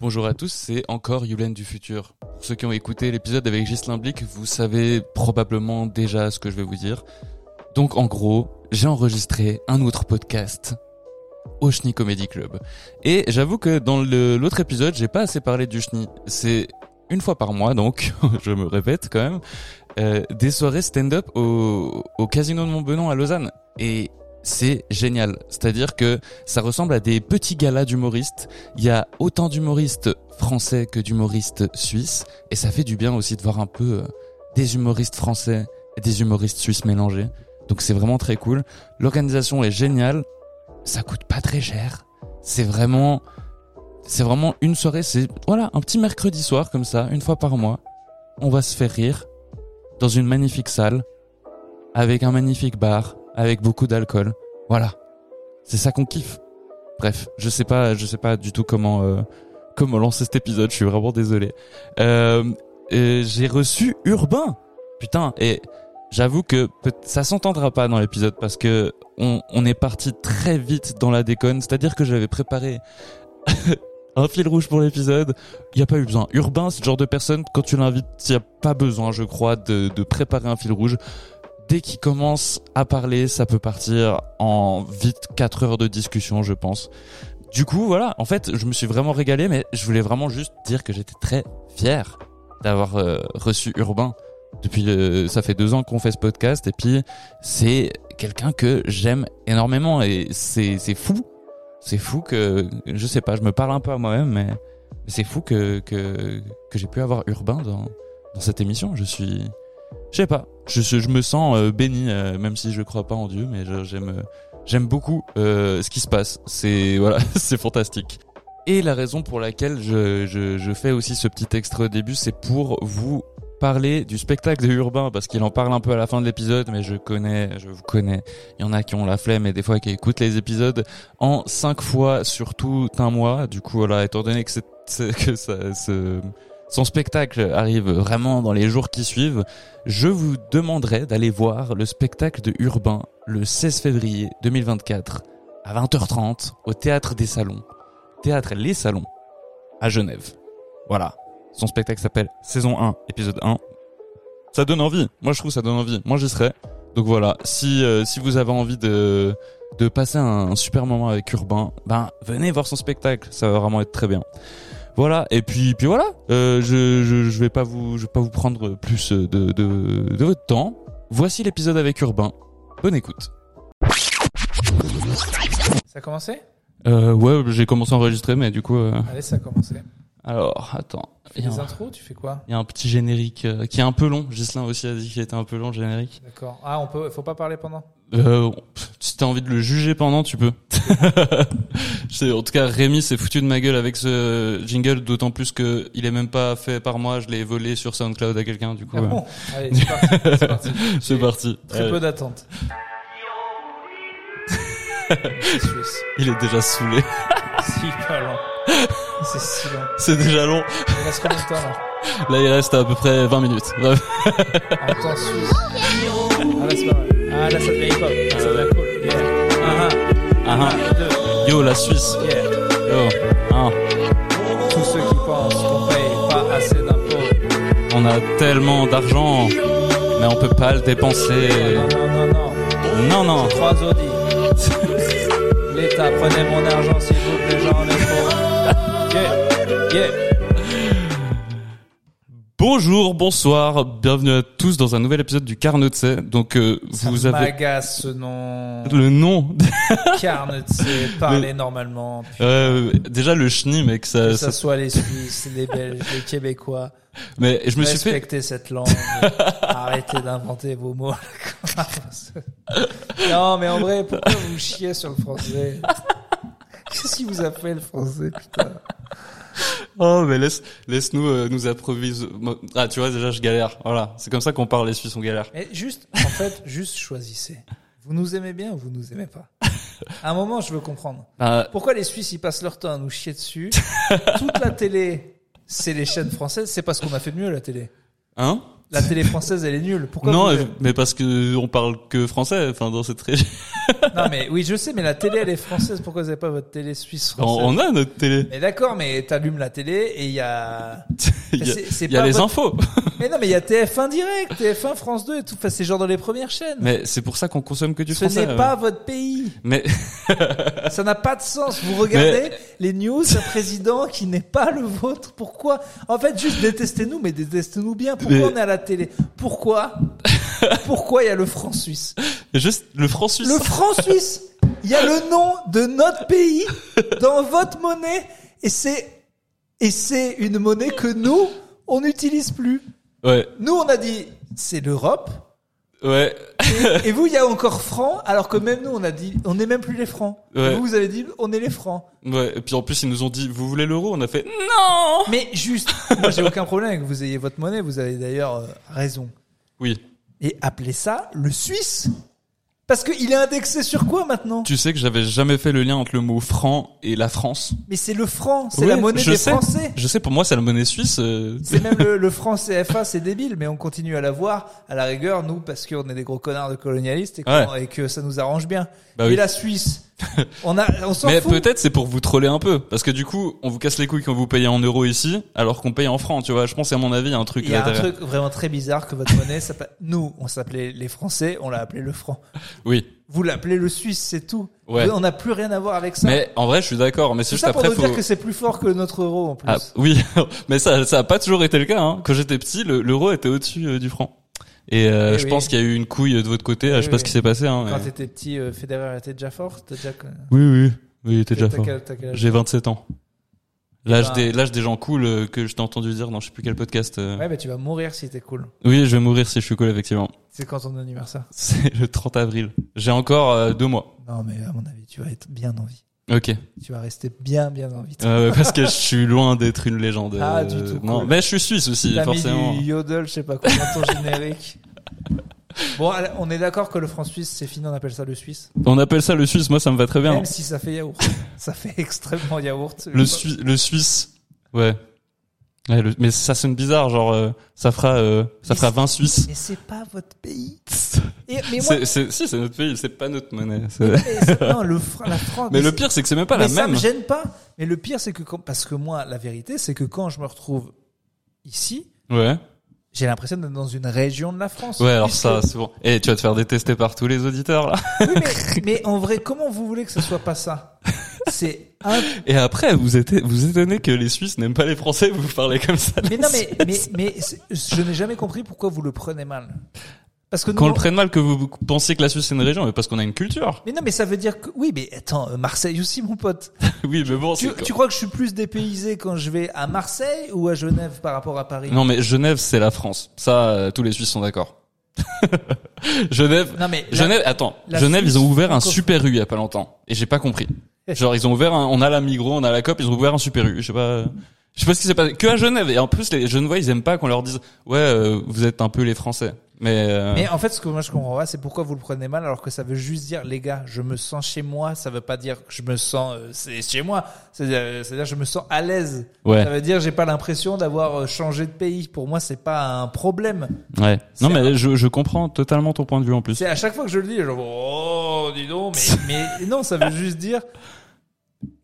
Bonjour à tous, c'est encore Yulen du futur. Pour ceux qui ont écouté l'épisode avec Ghislain Blick, vous savez probablement déjà ce que je vais vous dire. Donc en gros, j'ai enregistré un autre podcast au Schni Comedy Club. Et j'avoue que dans l'autre épisode, j'ai pas assez parlé du Schni. C'est une fois par mois, donc je me répète quand même, euh, des soirées stand-up au, au Casino de Montbenon à Lausanne. Et c'est génial. C'est-à-dire que ça ressemble à des petits galas d'humoristes. Il y a autant d'humoristes français que d'humoristes suisses. Et ça fait du bien aussi de voir un peu euh, des humoristes français et des humoristes suisses mélangés. Donc c'est vraiment très cool. L'organisation est géniale. Ça coûte pas très cher. C'est vraiment, c'est vraiment une soirée. C'est voilà un petit mercredi soir comme ça, une fois par mois. On va se faire rire dans une magnifique salle avec un magnifique bar avec beaucoup d'alcool. Voilà, c'est ça qu'on kiffe. Bref, je sais pas, je sais pas du tout comment euh, comment lancer cet épisode. Je suis vraiment désolé. Euh, J'ai reçu Urbain. Putain, et j'avoue que ça s'entendra pas dans l'épisode parce que on, on est parti très vite dans la déconne. C'est-à-dire que j'avais préparé un fil rouge pour l'épisode. Il y a pas eu besoin. Urbain, le genre de personne quand tu l'invites, il y a pas besoin, je crois, de, de préparer un fil rouge. Dès qu'il commence à parler, ça peut partir en vite 4 heures de discussion, je pense. Du coup, voilà, en fait, je me suis vraiment régalé, mais je voulais vraiment juste dire que j'étais très fier d'avoir euh, reçu Urbain. Depuis, le- ça fait deux ans qu'on fait ce podcast, et puis c'est quelqu'un que j'aime énormément, et c'est fou, c'est fou que je sais pas, je me parle un peu à moi-même, mais c'est fou que que que j'ai pu avoir Urbain dans dans cette émission. Je suis, je sais pas, je, je, me sens euh, béni, euh, même si je crois pas en Dieu, mais j'aime euh, j'aime beaucoup ce qui se passe. C'est voilà, c'est fantastique. Et la raison pour laquelle je, je, fais aussi ce petit extrait au début, c'est pour vous parler du spectacle de Urbain, parce qu'il en parle un peu à la fin de l'épisode, mais je connais, je vous connais. Il y en a qui ont la flemme et des fois qui écoutent les épisodes en cinq fois sur tout un mois. Du coup, voilà, étant donné que, que ça, ce- son spectacle arrive vraiment dans les jours qui suivent, je vous demanderai d'aller voir le spectacle de Urbain le 16 février 2024 à 20h30 au Théâtre des Salons. Théâtre Les Salons à Genève. Voilà. Son spectacle s'appelle Saison 1, épisode 1. Ça donne envie. Moi, je trouve ça donne envie. Moi, j'y serai. Donc voilà. Si, euh, si vous avez envie de, de passer un, super moment avec Urbain, ben, venez voir son spectacle. Ça va vraiment être très bien. Voilà. Et puis, puis voilà. Euh, je, je, je vais pas vous, je vais pas vous prendre plus de, de, de votre temps. Voici l'épisode avec Urbain. Bonne écoute. Ça a commencé? Euh, ouais, j'ai commencé à enregistrer, mais du coup, euh, Allez, ça a commencé. Alors, attends. Tu Il fais y, a des un, intros, tu fais quoi il y a un petit générique euh, qui est un peu long. Gislain aussi a dit qu'il était un peu long, le générique. D'accord. Ah, on peut, faut pas parler pendant? Euh, si t'as envie de le juger pendant, tu peux. En tout cas, Rémi s'est foutu de ma gueule avec ce jingle, d'autant plus que il est même pas fait par moi. Je l'ai volé sur SoundCloud à quelqu'un, du coup. Ah euh, bon? Allez, c'est parti. C'est parti. c'est J'ai parti. Très peu d'attente. Il est déjà saoulé. C'est long. C'est si long. c'est déjà long. Il reste combien de temps là Là, il reste à peu près 20 minutes. Bref. En temps suisse. Ah là, c'est pas vrai. Ah là, ça devient hip-hop. Ah, ça devient cool. Yeah. Ah Ah, ah. ah. Yo, la Suisse. Yeah. Yo. Ah. Tous ceux qui pensent qu'on paye pas assez d'impôts. On a tellement d'argent, mais on peut pas le dépenser. Non, non, non, non. Non, non. Trois audits. L'État, prenez mon argent plaît, j'en ai trop. Yeah, yeah. Bonjour, bonsoir, bienvenue à tous dans un nouvel épisode du Carnotse. Donc euh, Ça vous avez m'agace ce nom. le nom. Carnotse, parler normalement. Puis Euh, déjà le chenille, mec, ça, que ça- ça soit les Suisses, les Belges, les Québécois. Mais je me suis fait. Respectez cette langue. Arrêtez d'inventer vos mots. non, mais en vrai, pourquoi vous chiez sur le français? Qui vous a fait le français, putain Oh, mais laisse, laisse-nous euh, nous improviser. Ah, tu vois, déjà je galère. Voilà, c'est comme ça qu'on parle les Suisses, on galère. Et juste, en fait, juste choisissez. Vous nous aimez bien ou vous nous aimez pas? À un moment, je veux comprendre. Ah, Pourquoi les Suisses, ils passent leur temps à nous chier dessus? Toute la télé, c'est les chaînes françaises. C'est parce qu'on a fait de mieux, la télé. hein? La télé française, elle est nulle. Pourquoi non, vous- mais parce que on parle que français, enfin dans cette région. Non, mais oui, je sais, mais la télé, elle est française. Pourquoi vous n'avez pas votre télé suisse On, française on a notre télé. Mais d'accord, mais t'allumes la télé et il y a. Il y a, c'est- y les votre- infos. Mais non, mais il y a TF1 direct, TF1, France 2 et tout. Enfin, c'est genre dans les premières chaînes. Mais c'est pour ça qu'on consomme que du Ce français. n'est ouais. pas votre pays. Mais Ça n'a pas de sens. Vous regardez les news d'un président qui n'est pas le vôtre. Pourquoi? En fait, juste détestez-nous, mais détestez-nous bien. Pourquoi Mais- on est à la télé Pourquoi Pourquoi il y a le franc suisse juste le franc suisse. Le franc suisse Il y a le nom de notre pays dans votre monnaie et c'est et c'est une monnaie que nous on n'utilise plus. Ouais, Nous on a dit c'est l'Europe ouais. et, et vous il y a encore francs alors que même nous on a dit on n'est même plus les francs. Ouais. Vous vous avez dit on est les francs. Ouais, et puis en plus ils nous ont dit vous voulez l'euro, on a fait non. Mais juste moi j'ai aucun problème avec que vous ayez votre monnaie, vous avez d'ailleurs euh, raison. Oui, Et appelez ça le suisse. Parce qu'il est indexé sur quoi maintenant? Tu sais que j'avais jamais fait le lien entre le mot franc et la France. Mais c'est le franc, c'est Oui, la monnaie je des sais. Français. Je sais pour moi c'est la monnaie suisse. euh, C'est même le, le franc CFA, c'est débile, mais on continue à l'avoir à la rigueur, nous, parce qu'on est des gros connards de colonialistes et, et que ça nous arrange bien. Bah Mais oui. la Suisse, on a, on s'en Mais peut-être c'est pour vous troller un peu, parce que du coup on vous casse les couilles quand vous payez en euros ici, alors qu'on paye en francs, tu vois. Je pense à mon avis il y a un truc Il y a un derrière. truc vraiment très bizarre que votre monnaie, nous, on s'appelait les Français, on l'a appelé le franc. Oui. Vous l'appelez le Suisse, c'est tout. Ouais. On n'a plus rien à voir avec ça. Mais en vrai je suis d'accord, mais c'est juste ça pour après nous faut. dire que c'est plus fort que notre euro en plus. Ah, oui, mais ça, ça a pas toujours été le cas. Hein. Quand j'étais petit, le- l'euro était au-dessus euh, du franc. Et euh, Oui, je oui. pense qu'il y a eu une couille de votre côté. je sais Oui, pas oui. ce qui s'est passé. Hein, Quand mais- t'étais petit, euh, Federer était déjà fort, déjà. Oui, oui, oui, il était déjà fort. J'ai 27 ans. L'âge ben- des, l'âge des gens cool euh, que je t'ai entendu dire dans je sais plus quel podcast. euh. Ouais, bah tu vas mourir si t'es cool. Oui, je vais mourir si je suis cool, effectivement. C'est quand ton anniversaire? C'est le 30 avril. J'ai encore euh, deux mois. Non, mais à mon avis, tu vas être bien en vie. Ok. Tu vas rester bien, bien en vie. Euh, parce que je suis loin d'être une légende. Ah, du tout, Non, cool. mais je suis suisse aussi, T'as mis forcément. du yodel, je sais pas comment, ton générique. Bon, on est d'accord que le franc suisse, c'est fini, on appelle ça le suisse. On appelle ça le suisse. Moi, ça me va très bien. Même si ça fait yaourt. ça fait extrêmement yaourt. Le, Sui- le Suisse, ouais. Ouais, le- mais ça sonne bizarre, genre euh, ça fera euh, ça Mais fera c'est- 20 Suisses. Mais c'est pas votre pays. Et, mais moi, si c'est notre pays, c'est pas notre monnaie. non, le, la France. Mais le pire, c'est que c'est même pas mais la ça même. me gêne pas. Mais le pire, c'est que quand, parce que moi, la vérité, c'est que quand je me retrouve ici, Ouais. J'ai l'impression d'être dans une région de la France. Ouais, alors Puisque- ça, c'est bon. Et tu vas te faire détester par tous les auditeurs là. Oui, mais, mais en vrai, comment vous voulez que ce soit pas ça? C'est un... Et après, vous êtes vous étonnez que les Suisses n'aiment pas les Français, vous parlez comme ça. Mais non, mais, mais, je n'ai jamais compris pourquoi vous le prenez mal. Parce que nous, Qu'on le prenne mal que vous pensiez que la Suisse c'est une région, mais parce qu'on a une culture. Mais non, mais ça veut dire que oui, mais attends, euh, Marseille aussi, mon pote. oui, mais bon, Tu, crois que je suis plus dépaysé quand je vais à Marseille ou à Genève par rapport à Paris? Non, mais Genève, c'est la France. Ça, euh, tous les Suisses sont d'accord. Genève, Non, mais la- Genève, attends, la Genève, Suisse ils ont ouvert un super U il y a pas longtemps. Et j'ai pas compris. Genre, ils ont ouvert un, on a la Migros, on a la COP, ils ont ouvert un super U. Je sais pas, je sais pas ce qui s'est passé. Que à Genève. Et en plus, les Genevois, ils aiment pas qu'on leur dise, ouais, euh, vous êtes un peu les Français. Mais, euh, Mais en fait, ce que moi je comprends pas, c'est pourquoi vous le prenez mal, alors que ça veut juste dire, les gars, je me sens chez moi. Ça veut pas dire que je me sens, euh, c'est chez moi. C'est-à-dire, c'est-à-dire, je me sens à l'aise. ouais, Ça veut dire, j'ai pas l'impression d'avoir euh, changé de pays. Pour moi, c'est pas un problème. ouais. Non, mais je, je comprends totalement ton point de vue en plus. C'est à chaque fois que je le dis, je oh, dis donc, mais, mais non, ça veut juste dire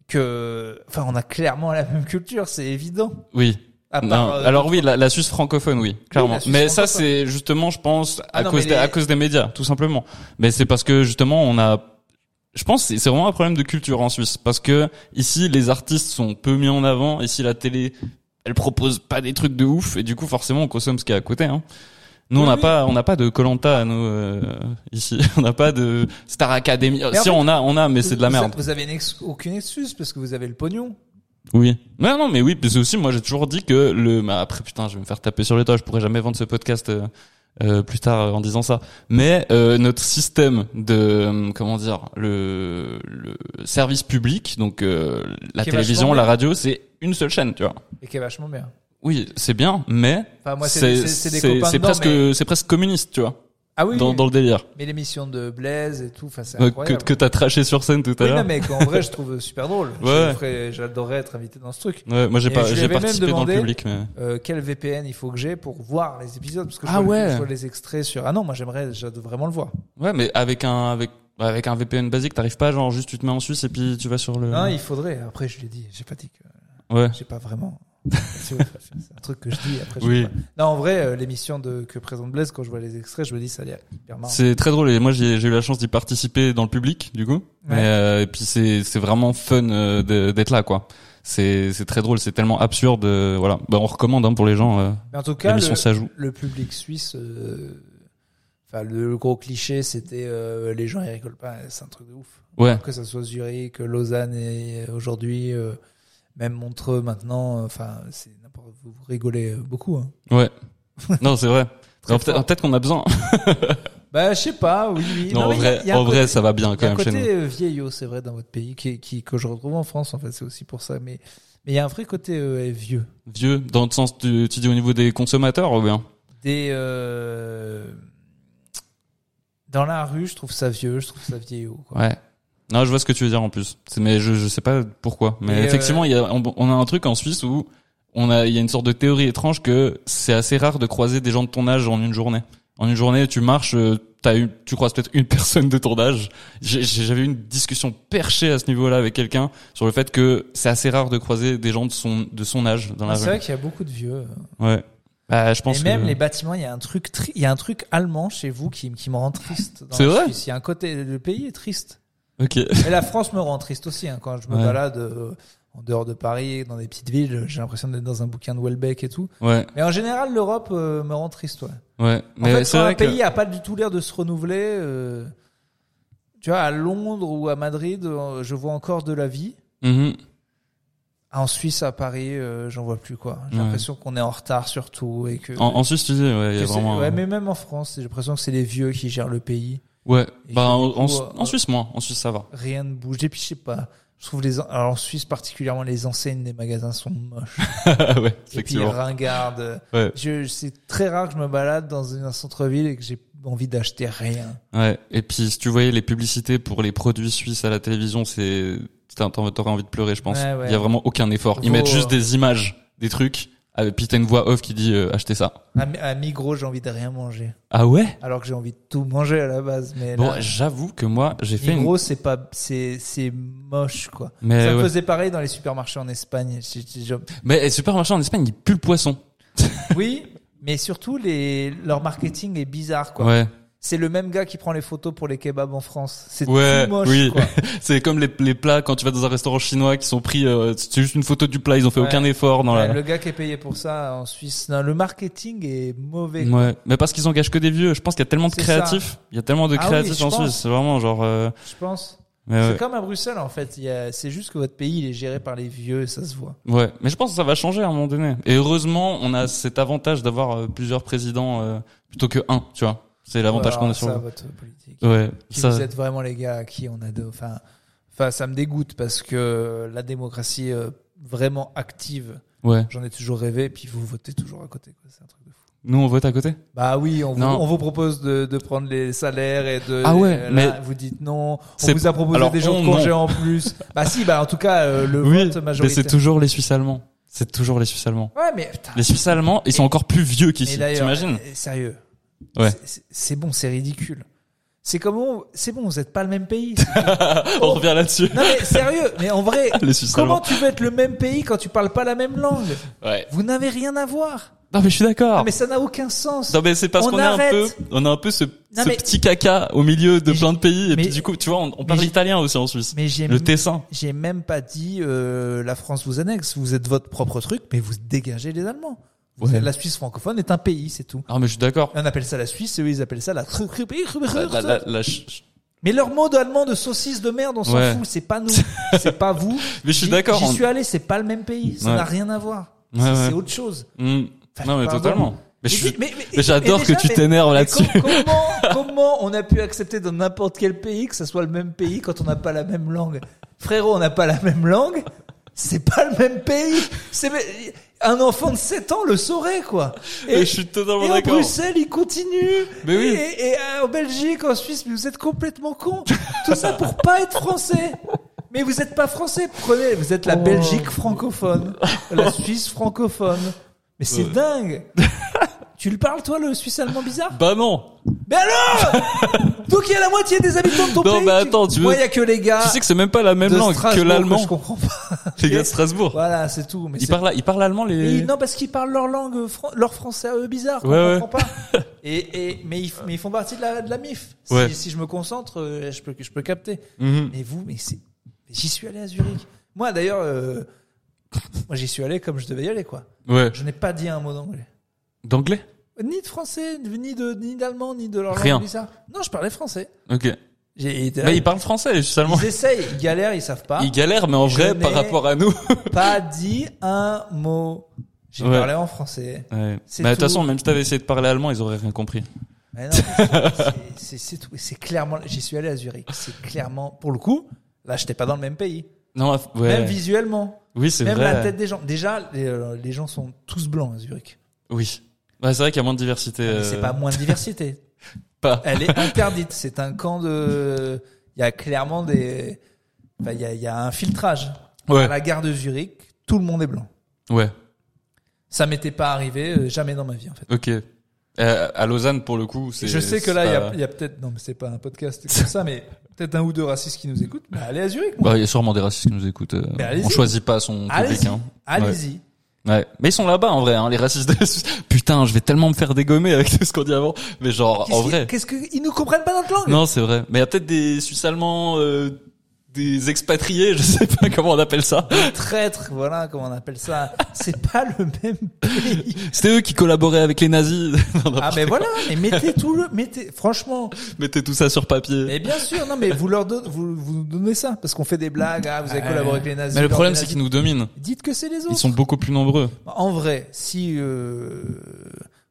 que, enfin, on a clairement la même culture, c'est évident. Oui. À Non. part, euh, Alors oui, la, la Suisse francophone, oui, clairement. mais ça, c'est justement, je pense, à Ah non, cause à cause des médias, tout simplement. Mais c'est parce que justement, on a, je pense, c'est vraiment un problème de culture en Suisse, parce que ici, les artistes sont peu mis en avant. Ici, la télé, elle propose pas des trucs de ouf, et du coup, forcément, on consomme ce qui est à côté. Hein. Nous, on n'a oui. pas, on n'a pas de Colanta à nous euh, ici. On n'a pas de Star Academy. si fait, on a, on a, mais c'est de la merde. Vous avez une ex- aucune excuse parce que vous avez le pognon. Oui. Non, non, mais oui, parce que aussi, moi, j'ai toujours dit que le, bah, après, putain, je vais me faire taper sur les doigts, je pourrais jamais vendre ce podcast, euh, euh, plus tard euh, en disant ça. Mais, euh, notre système de, euh, comment dire, le, le service public, donc, euh, la télévision, la radio, c'est une seule chaîne, tu vois. Et qui est vachement bien. Oui, c'est bien, mais, Enfin, moi, c'est presque, mais- c'est presque communiste, tu vois. Ah oui, dans, oui. dans le délire. mais l'émission de Blaise et tout, enfin c'est Euh, que incroyable. que t'as traché sur scène tout à oui, l'heure. non, mais qu'en vrai, je trouve super drôle. Ouais. J'adorerais être invité dans ce truc. Ouais, moi j'ai pas, j'ai participé dans le demandé- public, mais Euh, quel VPN il faut que j'ai pour voir les épisodes parce que je, Ah vois, ouais. je vois les extraits sur. Ah non, moi j'aimerais, j'aimerais vraiment le voir. ouais, mais avec un avec avec un VPN basique, t'arrives pas genre juste tu te mets en Suisse et puis tu vas sur le. Non, il faudrait. Après, je l'ai dit, j'ai pas dit que Ouais. j'ai pas vraiment. C'est un truc que je dis. Après, je Oui. Non, en vrai, euh, l'émission de que présente Blaise, quand je vois les extraits, je me dis ça a l'air hyper marrant. C'est très drôle et moi j'ai eu la chance d'y participer dans le public du coup. Euh, et puis c'est c'est vraiment fun euh, d'être là quoi. C'est c'est très drôle, c'est tellement absurde. euh, voilà, bah, on recommande hein, pour les gens. Mais en tout cas, le, le public suisse, enfin le, le gros cliché, c'était les gens ils rigolent pas. C'est un truc de ouf. Ouais, Que ça soit Zurich, Lausanne et aujourd'hui, même Montreux maintenant. euh, Enfin, c'est n'importe. Vous, vous rigolez euh, beaucoup. Hein. ouais. non, c'est vrai. Peut-être qu'on a besoin. Bah, je sais pas. Oui, oui. Non, en y a- vrai, il y a un en côté- vrai, ça va bien Il y quand a un même chez nous. côté euh, vieillot, c'est vrai, dans votre pays, qui, qui, que je retrouve en France, en fait, c'est aussi pour ça. Mais mais il y a un vrai côté euh, vieux. Vieux, dans le sens du, tu dis au niveau des consommateurs ou bien? Des euh, dans la rue, je trouve ça vieux, je trouve ça vieillot. Quoi. Ouais. Non, je vois ce que tu veux dire en plus. Mais je je sais pas pourquoi. Mais Et, effectivement, il y a on, on a un truc en Suisse où on a il y a une sorte de théorie étrange que c'est assez rare de croiser des gens de ton âge en une journée. En une journée, tu marches, euh, tu croises peut-être une personne de ton âge. J'avais une discussion perchée à ce niveau-là avec quelqu'un sur le fait que c'est assez rare de croiser des gens de son de son âge dans la Ah, c'est rue. vrai qu'il y a beaucoup de vieux. Ouais. Bah, je pense Et même que les bâtiments, il y a un truc, il y a un truc allemand chez vous qui, qui me rend triste. C'est vrai. Il y a un côté, le pays est triste. Et la France me rend triste aussi. Hein, quand je me Ouais. balade euh, en dehors de Paris, dans des petites villes, j'ai l'impression d'être dans un bouquin de Welbeck et tout. Ouais. Mais en général, l'Europe euh, me rend triste. Ouais. Ouais. En Mais fait, c'est quand un que pays a pas du tout l'air de se renouveler, euh, tu vois, à Londres ou à Madrid, je vois encore de la vie. Mhm. En Suisse, à Paris, euh, j'en vois plus quoi. J'ai Ouais. l'impression qu'on est en retard surtout et que. en, en Suisse, tu dis ouais, il y que a c'est- vraiment ouais, mais même en France, j'ai l'impression que c'est les vieux qui gèrent le pays. Ouais, Et bah que en, du coup, en- euh, en Suisse moins, en Suisse ça va. Rien ne bouge. Et puis je sais pas. Je trouve les en- alors en Suisse particulièrement les enseignes des magasins sont moches ouais, et puis effectivement. ringardes. Ouais, Je c'est très rare que je me balade dans un centre-ville et que j'ai envie d'acheter rien. ouais. Et puis si tu voyais les publicités pour les produits suisses à la télévision, c'est t'aurais envie de pleurer, je pense. Ouais, ouais. Il y a vraiment aucun effort. Ils Vos- mettent juste des images, des trucs. Et puis t'as une voix off qui dit euh, achetez ça. À, Mi- à Migros, j'ai envie de rien manger Ah ouais? Alors que j'ai envie de tout manger à la base. Mais Bon, là, j'avoue que moi j'ai fait une. Migros, c'est pas c'est c'est moche quoi. Mais ça ouais. faisait pareil dans les supermarchés en Espagne. Mais les supermarchés en Espagne, ils puent le poisson. Oui, mais surtout les leur marketing est bizarre quoi. Ouais. C'est le même gars qui prend les photos pour les kebabs en France. C'est Ouais, tout moche oui. C'est comme les, les plats quand tu vas dans un restaurant chinois qui sont pris. euh, c'est juste une photo du plat, ils ont fait Ouais. aucun effort dans Ouais, la. Le gars qui est payé pour ça en Suisse, non, le marketing est mauvais. quoi. Ouais, mais parce qu'ils engagent que des vieux. Je pense qu'il y a tellement de créatifs. Il y a tellement de Ah oui, créatifs en pense. Suisse. C'est vraiment genre. euh, Je pense. C'est ouais. comme à Bruxelles en fait. C'est juste que votre pays il est géré par les vieux et ça se voit. ouais, mais je pense que ça va changer à un moment donné. Et heureusement, on a cet avantage d'avoir euh, plusieurs présidents euh, plutôt que un. Tu vois, c'est l'avantage qu'on a sur. ça, le- votre politique. Ouais, Qui ça. vous êtes vraiment les gars à qui on a. Enfin, enfin, ça me dégoûte parce que la démocratie euh, vraiment active, Ouais. j'en ai toujours rêvé. Puis vous votez toujours à côté. quoi. C'est un truc de fou. Nous, on vote à côté? Bah oui, on vous, on vous propose de, de prendre les salaires et de. Ah ouais, là, mais- vous dites non. On vous a proposé alors, des jours de on, congé en plus. bah si, bah en tout cas euh, le Oui, vote mais majoritaire. c'est toujours les Suisses allemands. C'est toujours les Suisses allemands. Ouais, mais putain. Les Suisses allemands, ils sont encore plus vieux Mais qu'ici. T'imagines? euh, sérieux. Ouais. C'est- bon, c'est ridicule. C'est comment C'est bon, vous êtes pas le même pays. On revient là-dessus. non mais sérieux, mais en vrai, comment tu veux être le même pays quand tu parles pas la même langue Ouais. Vous n'avez rien à voir. Non, mais je suis d'accord. Mais ça n'a aucun sens. Non mais c'est parce On qu'on a un peu, on a un peu ce, ce mais- petit caca au milieu de plein de pays et mais- puis du coup tu vois on, on parle italien aussi en Suisse. Mais j'ai Le Tessin. j'ai même pas dit euh, la France vous annexe. Vous êtes votre propre truc, mais vous dégagez les Allemands. Ouais. La Suisse francophone est un pays, c'est tout. Ah mais je suis d'accord. On appelle ça la Suisse, et eux ils appellent ça la. La, Mais leur mot allemand de saucisse de merde, on s'en Ouais. fout. C'est pas nous, c'est pas vous. Mais je suis d'accord. J'y on- suis allé, c'est pas le même pays. Ça Ouais. n'a rien à voir. C'est autre chose. Hmm. Enfin, Non mais totalement. Mais, je j'adore que tu t'énerves là-dessus. com- Comment, comment on a pu accepter dans n'importe quel pays que ça soit le même pays quand on n'a pas la même langue? Frérot, on n'a pas la même langue. C'est pas le même pays. C'est un enfant de 7 ans le saurait quoi. Et, je suis totalement et d'accord. Bruxelles, il continue. Mais oui. Et, et, euh, en Belgique, en Suisse, mais vous êtes complètement cons. Tout ça pour pas être français. Mais vous êtes pas français. Prenez, vous êtes la Oh. Belgique francophone, la Suisse francophone. Mais c'est Ouais. dingue. tu le parles toi le Suisse allemand bizarre? Bah non. Mais alors? Donc il y a la moitié des habitants de ton Non, pays. mais attends, tu veux- Moi, il y a que les gars. Tu sais que c'est même pas la même langue que l'allemand. Je comprends pas. Les gars de Strasbourg. Voilà, c'est tout. Mais Ils parlent, ils parlent allemand Et les. non, parce qu'ils parlent leur langue, fran- leur français à eux bizarre, Ouais, ouais. comprend pas. Et, et, mais, ils, mais ils font partie de la, de la MIF. Si, Ouais. si je me concentre, euh, je peux, je peux capter. Mhm. Mais vous, mais c'est, j'y suis allé à Zurich. Moi, d'ailleurs, euh, moi, j'y suis allé comme je devais y aller, quoi. Ouais. Je n'ai pas dit un mot d'anglais. D'anglais? Ni de français, ni de, ni d'allemand, ni de leur Rien. langue bizarre. Non, je parlais français. Ok. Mais ils parlent français, allemands. ils essayent, ils galèrent, ils savent pas. Ils galèrent, mais en Je vrai, par rapport à nous. Pas dit un mot. J'ai Ouais. parlé en français. Ouais. Mais de toute tout. façon, même si t'avais essayé de parler allemand, ils auraient rien compris. C'est- tout. C'est clairement. J'y suis allé à Zurich. C'est clairement, pour le coup, là, j'étais pas dans le même pays. Non, ouais. Même visuellement, Oui, c'est même vrai. la tête des gens. Déjà, les, euh, les gens sont tous blancs à Zurich. Oui. Ouais, c'est vrai qu'il y a moins de diversité. Mais euh, C'est pas moins de diversité. pas. Elle est interdite. C'est un camp de. Il y a clairement des. Enfin, il y a, il y a un filtrage. Ouais. À la gare de Zurich, tout le monde est blanc. Ouais. Ça m'était pas arrivé euh, jamais dans ma vie en fait. Ok. Euh, à Lausanne, pour le coup, c'est. Je sais que là, il y pas- a, il y a peut-être, non, mais c'est pas un podcast comme ça, mais peut-être un ou deux racistes qui nous écoutent. Bah, allez à Zurich, moi. Bah, il y a sûrement des racistes qui nous écoutent. euh, Mais on choisit pas son public. Allez-y. Hein. Allez-y. Ouais. Mais ils sont là-bas, en vrai, hein, les racistes de Suisse. Putain, je vais tellement me faire dégommer avec tout ce qu'on dit avant. Mais genre, Qu'est-ce en qu'ils- vrai. Qu'est-ce que, ils nous comprennent pas notre langue? Non, c'est vrai. Mais il y a peut-être des Suisses allemands, euh, des expatriés, je sais pas comment on appelle ça. Traîtres, voilà, comment on appelle ça. C'est pas le même pays. C'était eux qui collaboraient avec les nazis. Non, non, Ah, mais voilà, mais mettez tout le, mettez, franchement. Mettez tout ça sur papier. Mais bien sûr, non, mais vous leur donnez, vous, vous nous donnez ça. Parce qu'on fait des blagues, ah, vous avez collaboré avec les nazis. Mais le problème, c'est qu'ils nous dominent. Dites que c'est les autres. Ils sont beaucoup plus nombreux. En vrai, si, euh,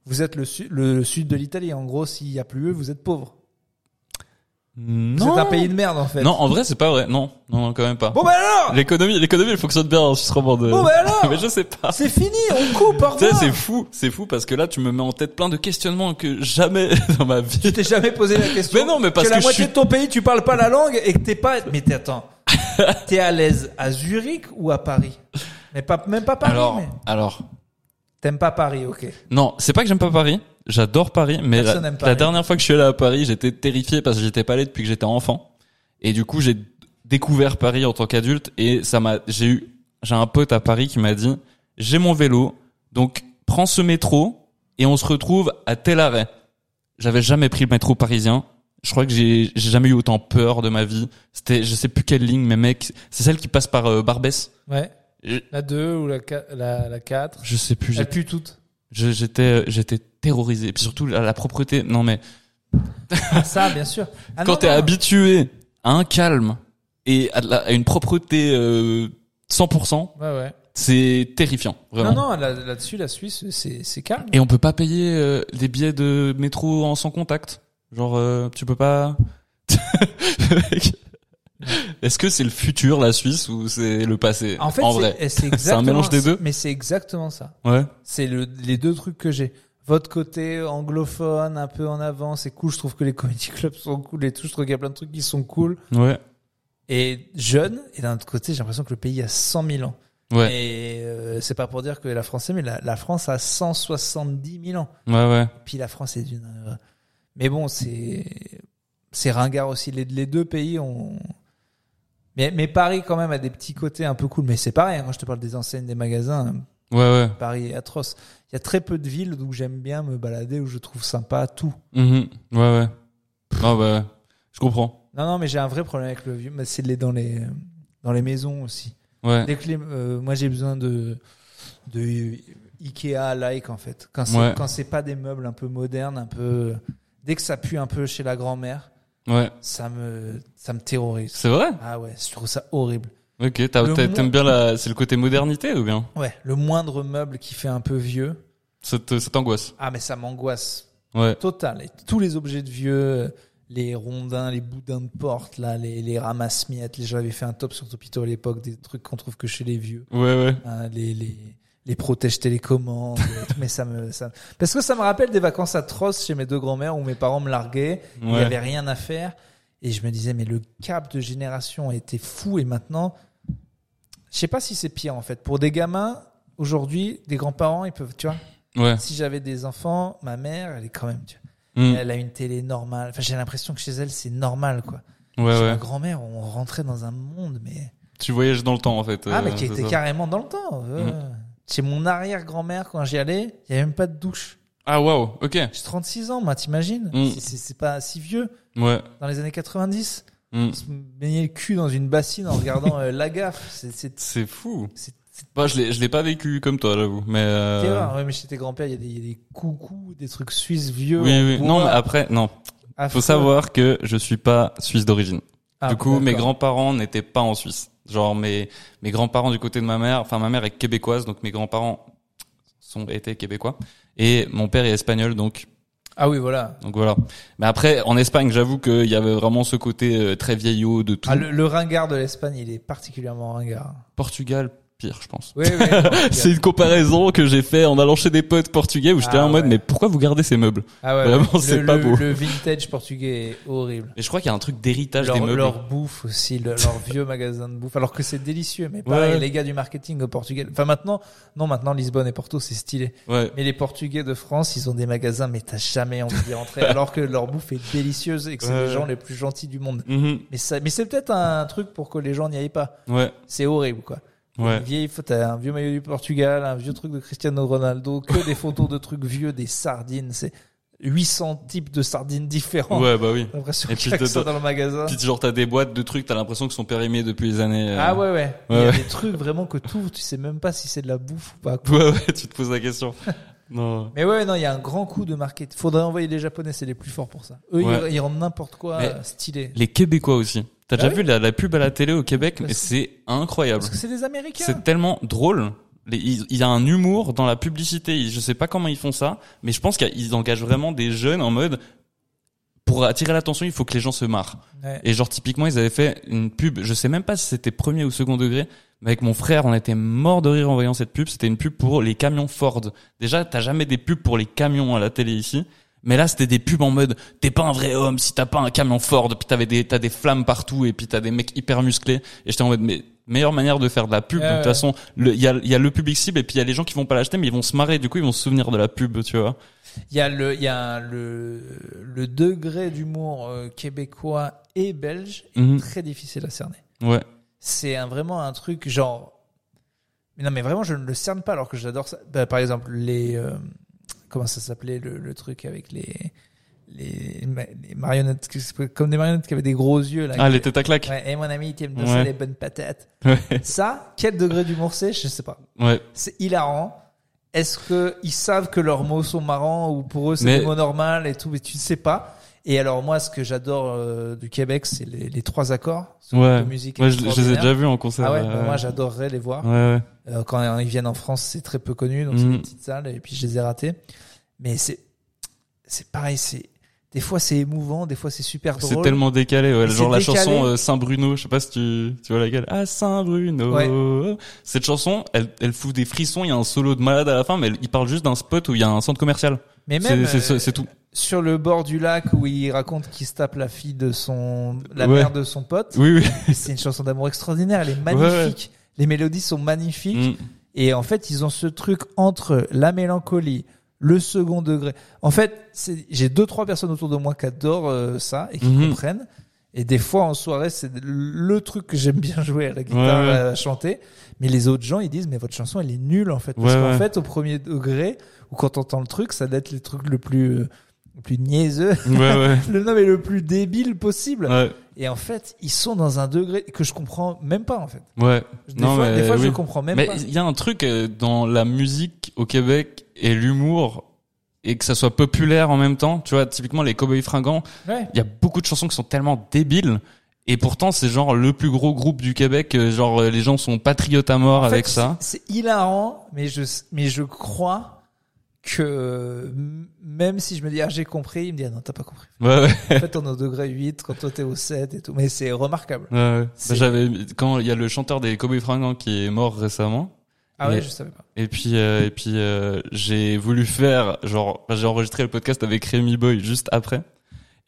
vous êtes le, sud le sud de l'Italie, en gros, s'il y a plus eux, vous êtes pauvre. Êtes un pays de merde, en fait. Non, en vrai, c'est pas vrai. Non, non, non, quand même pas. Bon, bah alors! L'économie, l'économie, elle fonctionne bien en Suisse romande. Bon, bah alors! mais je sais pas. C'est fini, on coupe, au Tu sais, c'est fou, c'est fou parce que là, tu me mets en tête plein de questionnements que jamais dans ma vie. Tu t'es jamais posé la question. Mais non, mais parce que la que je moitié suis- de ton pays, tu parles pas la langue et que t'es pas, mais t'es, attends. t'es à l'aise à Zurich ou à Paris? Mais pas, même pas Paris, alors, mais. alors, T'aimes pas Paris, ok. non, c'est pas que j'aime pas Paris. J'adore Paris, mais la, dernière fois que je suis allé à Paris, j'étais terrifié parce que j'étais pas allé depuis que j'étais enfant. Et du coup, j'ai découvert Paris en tant qu'adulte et ça m'a, j'ai eu, j'ai un pote à Paris qui m'a dit, j'ai mon vélo, donc prends ce métro et on se retrouve à tel arrêt. J'avais jamais pris le métro parisien. Je crois que j'ai j'ai jamais eu autant peur de ma vie. C'était, je sais plus quelle ligne, mais mec, c'est celle qui passe par euh, Barbès. Ouais. La 2 ou la, la, la 4. je sais plus. j'ai- puent toutes. J'étais, j'étais terrorisé. Et puis surtout la, la propreté. Non mais Ah, ça, bien sûr. Ah, quand t'es habitué à un calme et à, la- à une propreté euh, 100%, Ouais, ouais. c'est terrifiant, vraiment. Non, non, là- là-dessus, la Suisse, c'est, c'est calme. Et on peut pas payer euh, les billets de métro en sans contact. Genre, euh, tu peux pas. Est-ce que c'est le futur la Suisse ou c'est le passé En fait, en c'est, vrai, un mélange des ça. deux Mais c'est exactement ça. ouais. C'est le, les deux trucs que j'ai. Votre côté anglophone, un peu en avant, c'est cool. Je trouve que les comedy clubs sont cool et tout. Je trouve qu'il y a plein de trucs qui sont cool. Ouais. Et jeune. Et d'un autre côté, j'ai l'impression que le pays a 100 000 ans. Ouais. Et euh, c'est pas pour dire que la France est, mais la, la France a 170 000 ans. Ouais, ouais. Puis la France est d'une. euh, Mais bon, c'est c'est ringard aussi. Les, les deux pays ont. Mais, mais Paris quand même a des petits côtés un peu cool. Mais c'est pareil. hein, Quand je te parle des enseignes, des magasins, Ouais, ouais. Paris est atroce. Il y a très peu de villes où j'aime bien me balader, où je trouve sympa tout. Mhm. Ouais, ouais. Ah bah, je comprends. Non, non, mais j'ai un vrai problème avec le vieux. Mais c'est les dans les dans les maisons aussi. Ouais. Dès que les- euh, moi j'ai besoin de de Ikea like en fait. Quand c'est Ouais. quand c'est pas des meubles un peu modernes, un peu dès que ça pue un peu chez la grand-mère, Ouais. ça me ça me terrorise. C'est vrai? Ah ouais, je trouve ça horrible. Ok, t'aimes bien la... C'est le côté modernité ou bien? Ouais, le moindre meuble qui fait un peu vieux, Ça t'angoisse? Ah mais ça m'angoisse Ouais. total. Et tous les objets de vieux, les rondins, les boudins de porte, là, les, les ramasse-miettes. Les- J'avais fait un top sur Topito à l'époque, des trucs qu'on trouve que chez les vieux. Ouais, ouais. Hein, les, les, les protèges télécommandes. mais ça me, ça... Parce que ça me rappelle des vacances atroces chez mes deux grands-mères où mes parents me larguaient. Il n'y avait rien à faire. Et je me disais, mais le cap de génération était fou. Et maintenant, je sais pas si c'est pire, en fait. Pour des gamins, aujourd'hui, des grands-parents, ils peuvent, tu vois, Ouais. si j'avais des enfants, ma mère, elle est quand même, tu vois, Mm. elle a une télé normale. Enfin, j'ai l'impression que chez elle, c'est normal, quoi. Ouais, Chez ouais. ma grand-mère, on rentrait dans un monde, mais. Tu voyages dans le temps, en fait. Ah, euh, mais qui c'est était ça. carrément dans le temps. euh. Mm. Chez mon arrière-grand-mère, quand j'y allais, il n'y avait même pas de douche. Ah, waouh, ok. J'ai 36 ans, moi, t'imagines Mm. C'est- C'est c'est pas si vieux. Ouais. Dans les années 90, Mm. se baignait le cul dans une bassine en regardant euh, la gaffe. C'est c'est- C'est fou. c'est- Bah, je l'ai, je l'ai pas vécu comme toi, j'avoue. Mais, euh... terreur. Ouais, mais chez tes grands-pères, il y, a des- il y a des coucous, des trucs suisses vieux. Oui, oui. bois, Non, mais après, non. affreux. Faut savoir que je suis pas suisse d'origine. Ah, du coup, mes grands-parents n'étaient pas en Suisse. Genre, mes, mes grands-parents du côté de ma mère, enfin, ma mère est québécoise, donc mes grands-parents sont, étaient québécois. Et mon père est espagnol, donc, Ah oui, voilà. donc voilà. Mais après, en Espagne, j'avoue qu'il y avait vraiment ce côté euh, très vieillot de tout. Ah, le, le ringard de l'Espagne, il est particulièrement ringard. Portugal, pire, je pense. Oui, oui. C'est une comparaison que j'ai fait en allant chez des potes portugais où j'étais Ah en mode, ouais. mais pourquoi vous gardez ces meubles? Ah ouais, Vraiment, le- c'est pas le- beau. Le vintage portugais est horrible. Et je crois qu'il y a un truc d'héritage des meubles. leur bouffe aussi, le- leur vieux magasin de bouffe. Alors que c'est délicieux, mais pareil, Ouais. les gars du marketing au Portugal. Enfin maintenant, non, maintenant Lisbonne et Porto, c'est stylé. Ouais. Mais les Portugais de France, ils ont des magasins, mais t'as jamais envie d'y rentrer. alors que leur bouffe est délicieuse et que c'est Ouais. les gens les plus gentils du monde. Mhm. Mais ça, mais c'est peut-être un truc pour que les gens n'y aillent pas. Ouais. C'est horrible, quoi. Ouais. Une vieille, t'as un vieux maillot du Portugal, un vieux truc de Cristiano Ronaldo, que des photos de trucs vieux, des sardines, c'est 800 types de sardines différents. Ouais, bah oui. L'impression qu'il y a que ça dans le magasin. Puis genre t'as des boîtes de trucs, t'as l'impression qu'ils sont périmés depuis les années. euh, Ah ouais, ouais. Ouais, Il y a ouais. des trucs vraiment que tout, tu sais même pas si c'est de la bouffe ou pas. quoi. Ouais, ouais, tu te poses la question. non. Mais ouais, non, il y a un grand coup de marketing. Faudrait envoyer les Japonais, c'est les plus forts pour ça. Eux, Ouais. ils, ils rendent n'importe quoi Mais- euh, stylé. Les Québécois aussi. T'as déjà oui vu la, la pub à la télé au Québec Parce- Mais c'est incroyable. Parce que c'est des Américains. C'est tellement drôle. Les- Il il y a un humour dans la publicité. Je sais pas comment ils font ça, mais je pense qu'ils engagent vraiment des jeunes en mode pour attirer l'attention, il faut que les gens se marrent. Ouais. Et genre typiquement, ils avaient fait une pub. Je sais même pas si c'était premier ou second degré. Mais avec mon frère, on était mort de rire en voyant cette pub. C'était une pub pour les camions Ford. Déjà, t'as jamais des pubs pour les camions à la télé ici. Mais là, c'était des pubs en mode, t'es pas un vrai homme si t'as pas un camion Ford. Puis t'avais des, t'as des flammes partout et puis t'as des mecs hyper musclés. Et j'étais en mode, mais meilleure manière de faire de la pub. Ouais, de toute ouais. façon, il y a, y a le public cible et puis il y a les gens qui vont pas l'acheter, mais ils vont se marrer. Du coup, ils vont se souvenir de la pub, tu vois. Il y a le, il y a le, le degré d'humour euh, québécois et belge est Mhm. très difficile à cerner. Ouais. C'est un, vraiment un truc genre. Mais non, mais vraiment, je ne le cerne pas alors que j'adore ça. Bah, par exemple, les. euh, comment ça s'appelait le, le truc avec les. Les, ma- les marionnettes, comme des marionnettes qui avaient des gros yeux là. Ah, les têtes à claque. Ouais, et mon ami, tu me donnes Ouais. les bonnes patates. Ouais. Ça, quel degré d'humour c'est? Je sais pas. Ouais. C'est hilarant. Est-ce que ils savent que leurs mots sont marrants ou pour eux c'est Mais- des mots normaux et tout, mais tu ne sais pas? Et alors moi, ce que j'adore euh, du Québec, c'est les, les trois accords. Ouais. de musique Ouais, je, je les ai déjà vus en concert. Ah ouais, bah moi j'adorerais les voir. Ouais, ouais. Euh, quand ils viennent en France, c'est très peu connu, donc c'est Mhm. des petites salles et puis je les ai ratés. Mais c'est c'est pareil, c'est des fois c'est émouvant, des fois c'est super C'est drôle. tellement décalé, ouais. Genre la c'est décalé. chanson euh, Saint-Bruno, je sais pas si tu, tu vois laquelle. Ah, Saint-Bruno. Cette chanson, elle, elle fout des frissons, il y a un solo de malade à la fin, mais elle- il parle juste d'un spot où il y a un centre commercial. Mais C'est même c'est- euh, c'est tout. Sur le bord du lac où il raconte qu'il se tape la fille de son la Ouais. mère de son pote. Oui, oui. C'est une chanson d'amour extraordinaire, elle est magnifique. Les mélodies sont magnifiques. Mm. Et en fait, ils ont ce truc entre la mélancolie, le second degré. En fait, j'ai deux, trois personnes autour de moi qui adorent euh, ça et qui Mhm. comprennent. Et des fois, en soirée, c'est le truc que j'aime bien jouer à la guitare, Ouais, ouais. à chanter. Mais les autres gens, ils disent, mais votre chanson, elle est nulle, en fait. Parce Ouais, qu'en fait, au premier degré, ou quand t'entends le truc, ça doit être les trucs le plus, euh, le plus niaiseux, Ouais, ouais. le nom est le plus débile possible. Ouais. Et en fait, ils sont dans un degré que je comprends même pas, en fait. Ouais. Des Non, fois, mais des fois je comprends même Mais pas. il y a un truc euh, dans la musique au Québec et l'humour et que ça soit populaire en même temps. Tu vois, typiquement les Cowboys Fringants, Ouais. il y a beaucoup de chansons qui sont tellement débiles. Et pourtant, c'est genre le plus gros groupe du Québec. euh, Genre, euh, les gens sont patriotes à mort En fait, avec ça. C'est hilarant, mais je, mais je crois que même si je me dis ah j'ai compris, il me dit ah non t'as pas compris. Ouais, ouais. En fait on est au degré 8 quand toi t'es au 7 et tout, mais c'est remarquable. ouais, ouais. Bah, j'avais quand il y a le chanteur des Cowboys Fringants qui est mort récemment. Ah ouais Mais- je savais pas. Et puis euh, et puis euh, j'ai voulu faire genre enfin, j'ai enregistré le podcast avec Rémi Boy juste après.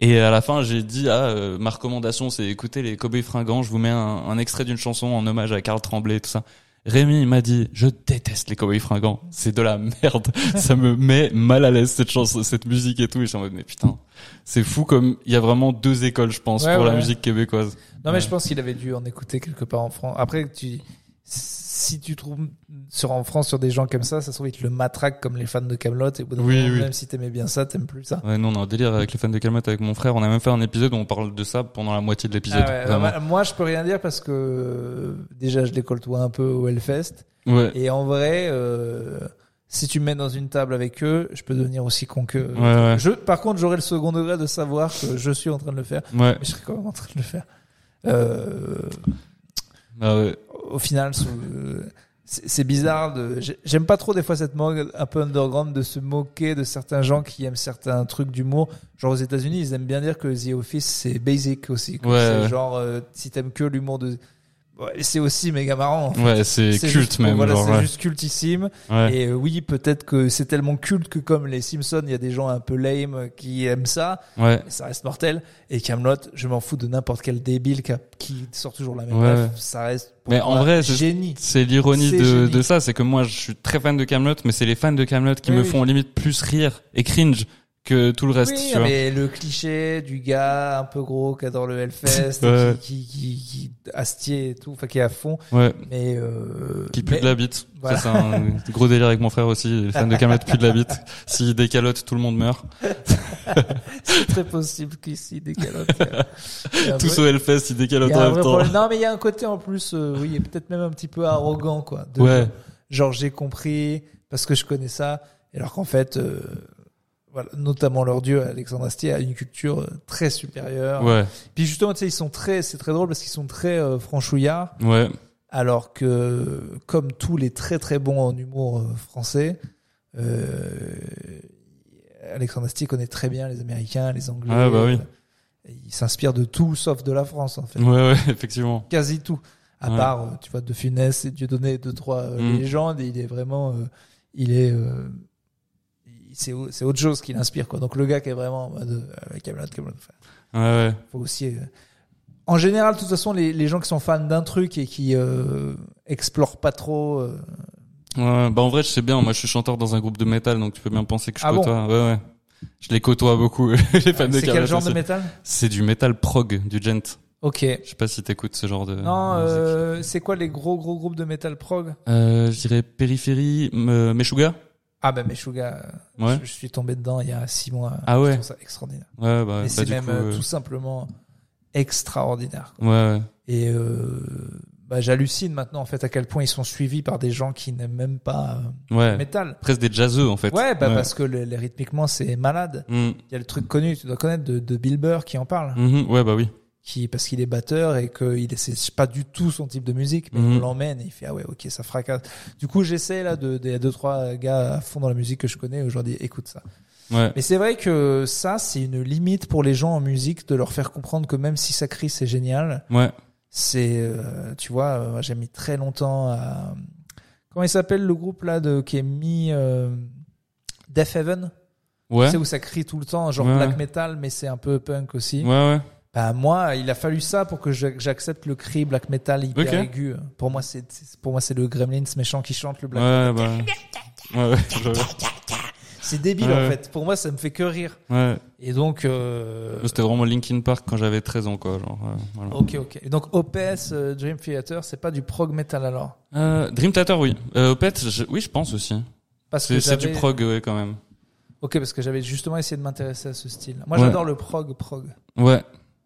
Et à la fin, j'ai dit ah euh, ma recommandation c'est écouter les Cowboys Fringants, je vous mets un, un extrait d'une chanson en hommage à Karl Tremblay et tout ça. Rémi m'a dit je déteste les Cowboys Fringants, c'est de la merde, ça me met mal à l'aise cette chanson, cette musique et tout et je suis en mode mais putain, c'est fou comme il y a vraiment deux écoles je pense Ouais, pour la musique québécoise. Non mais Ouais. je pense qu'il avait dû en écouter quelque part en France. Après tu si tu trouves sur en France sur des gens comme ça, ça se trouve ils te le matraquent comme les fans de Camelot et au bout d'un Oui, moment, oui. même si t'aimais bien ça, t'aimes plus ça. Ouais, non, on a un délire avec les fans de Calmat avec mon frère. On a même fait un épisode où on parle de ça pendant la moitié de l'épisode. Ah ouais, bah, moi je peux rien dire parce que euh, déjà je les côtoie un peu au Hellfest Ouais. et en vrai euh, si tu me mets dans une table avec eux, je peux devenir aussi con que Ouais, ouais. je par contre, j'aurai le second degré de savoir que je suis en train de le faire, Ouais. mais je serai quand même en train de le faire. Euh, Ah ouais. Au final, c'est bizarre de. j'ai- J'aime pas trop des fois cette mode un peu underground de se moquer de certains gens qui aiment certains trucs d'humour. Genre aux États-Unis, ils aiment bien dire que The Office c'est basic aussi. ouais. genre euh, si t'aimes que l'humour de. Ouais, c'est aussi méga marrant. en fait. Ouais, c'est culte juste- même. Voilà, c'est ouais. juste cultissime. Ouais. Et euh, oui, peut-être que c'est tellement culte que comme les Simpsons, il y a des gens un peu lame qui aiment ça. Ouais. Mais ça reste mortel. Et Camelot, je m'en fous de n'importe quel débile qui, sort toujours la même Ouais. ref. Ça reste pour Mais en vrai, c'est- l'ironie de, ça, c'est que moi je suis très fan de Camelot, mais c'est les fans de Camelot qui Oui, me oui. font limite plus rire et cringe que tout le reste, oui, tu vois. mais le cliché du gars un peu gros qui adore le Hellfest, Ouais. qui, qui, qui, qui astier et tout, enfin qui est à fond. Ouais. Mais euh, Qui pue mais- de la bite. Voilà. C'est un gros délire avec mon frère aussi. Les fans de Camelot puent de la bite. S'il décalote, tout le monde meurt. c'est très possible qu'ici un Tous au Hellfest, ils il décalotent en même temps. problème. Non, mais il y a un côté en plus, euh, oui, et peut-être même un petit peu arrogant, quoi. de- Ouais. Genre j'ai compris parce que je connais ça, alors qu'en fait, euh, voilà, notamment leur dieu Alexandre Astier a une culture euh, très supérieure. Ouais. Puis justement, tu sais, ils sont très, c'est très drôle parce qu'ils sont très euh, franchouillards. Ouais. Alors que, comme tous les très très bons en humour euh, français, euh, Alexandre Astier connaît très bien les Américains, les Anglais. Ah, bah oui. Euh, Il s'inspire de tout sauf de la France en fait. Ouais, ouais, effectivement. Quasi tout. À Ouais. part, tu vois, De Funès et Dieudonné, deux trois Mm. légendes. Et il est vraiment, euh, il est, euh, c'est au- c'est autre chose qui l'inspire quoi. Donc le gars qui est vraiment en mode euh, Camelot, Camelot. Enfin, Ouais, ouais. faut aussi. euh, En général, de toute façon, les, les gens qui sont fans d'un truc et qui euh, explorent pas trop. Ouais, bah en vrai, je sais bien, moi je suis chanteur dans un groupe de métal, donc tu peux bien penser que je Ah bon côtoie. ouais, ouais. Je les côtoie beaucoup, les fans de c'est quel genre de métal? C'est du métal prog, du gent. Ok. Je sais pas si t'écoutes ce genre de. Non, euh, c'est quoi les gros gros groupes de métal prog? Euh, je dirais Périphérie, Meshuga. Ah ben Meshuga, Ouais. je, je suis tombé dedans il y a six mois. Ah ouais. Je trouve ça extraordinaire. Ouais, bah, Et bah, c'est même coup, euh, tout simplement extraordinaire. quoi. Ouais, ouais. Et euh, bah, j'hallucine maintenant en fait à quel point ils sont suivis par des gens qui n'aiment même pas euh, Ouais. le métal. Presque des jazzeux, en fait. Ouais, bah, parce que le- les rythmiquement c'est malade. Mm. Il y a le truc connu, tu dois connaître de, de Bill Burr qui en parle, Mhm. Ouais, bah oui. Qui parce qu'il est batteur et qu'il est c'est pas du tout son type de musique, mais Mhm. on l'emmène et il fait ah ouais ok ça fracasse. Du coup j'essaie là de il a deux trois gars à fond dans la musique que je connais aujourd'hui écoute ça. Ouais. Mais c'est vrai que ça c'est une limite pour les gens en musique de leur faire comprendre que même si ça crie c'est génial, Ouais. c'est euh, tu vois euh, j'ai mis très longtemps à comment il s'appelle le groupe là de qui est mis euh, Death Heaven? Ouais. tu sais où ça crie tout le temps genre Ouais. black metal mais c'est un peu punk aussi Ouais, ouais. Bah moi il a fallu ça pour que j'accepte le cri black metal hyper aigu pour moi c'est pour moi c'est le Gremlins méchant qui chante le black Ouais, bah. Ouais, ouais. je- c'est débile Ouais. en fait pour moi ça me fait que rire Ouais. et donc euh, C'était vraiment Linkin Park quand j'avais 13 ans, quoi. Genre, euh, voilà. ok ok et donc OPS euh, Dream Theater c'est pas du prog metal alors? Euh, Dream Theater, oui. Euh, Opeth, je- oui, je pense aussi. parce que C'est du prog, ouais, quand même. ok parce que j'avais justement essayé de m'intéresser à ce style moi Ouais. j'adore le prog prog Ouais.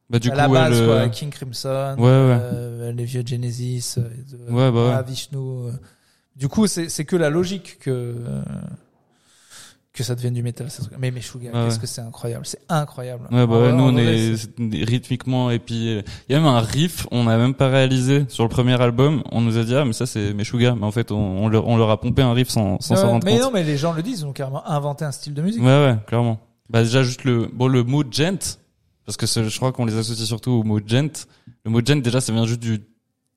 Bah, du à coup, la base quoi King Crimson Ouais, ouais. euh, les vieux Genesis euh, Ouais, bah ouais. ah, Vishnu euh. du coup c'est c'est que la logique que euh, que ça devienne du métal. Mais Meshuggah, Ouais, qu'est-ce que c'est incroyable. C'est incroyable. Ouais, bah ouais, nous on est rythmiquement et puis euh, il y a même un riff, on n'a même pas réalisé sur le premier album. On nous a dit ah mais ça c'est Meshuggah, mais en fait on, on leur, on leur a pompé un riff sans s'en rendre mais compte. non, mais les gens le disent, ils ont carrément inventé un style de musique. Ouais ouais, clairement. Bah déjà juste le bon le mot gent parce que je crois qu'on les associe surtout au mot gent. Le mot gent déjà ça vient juste du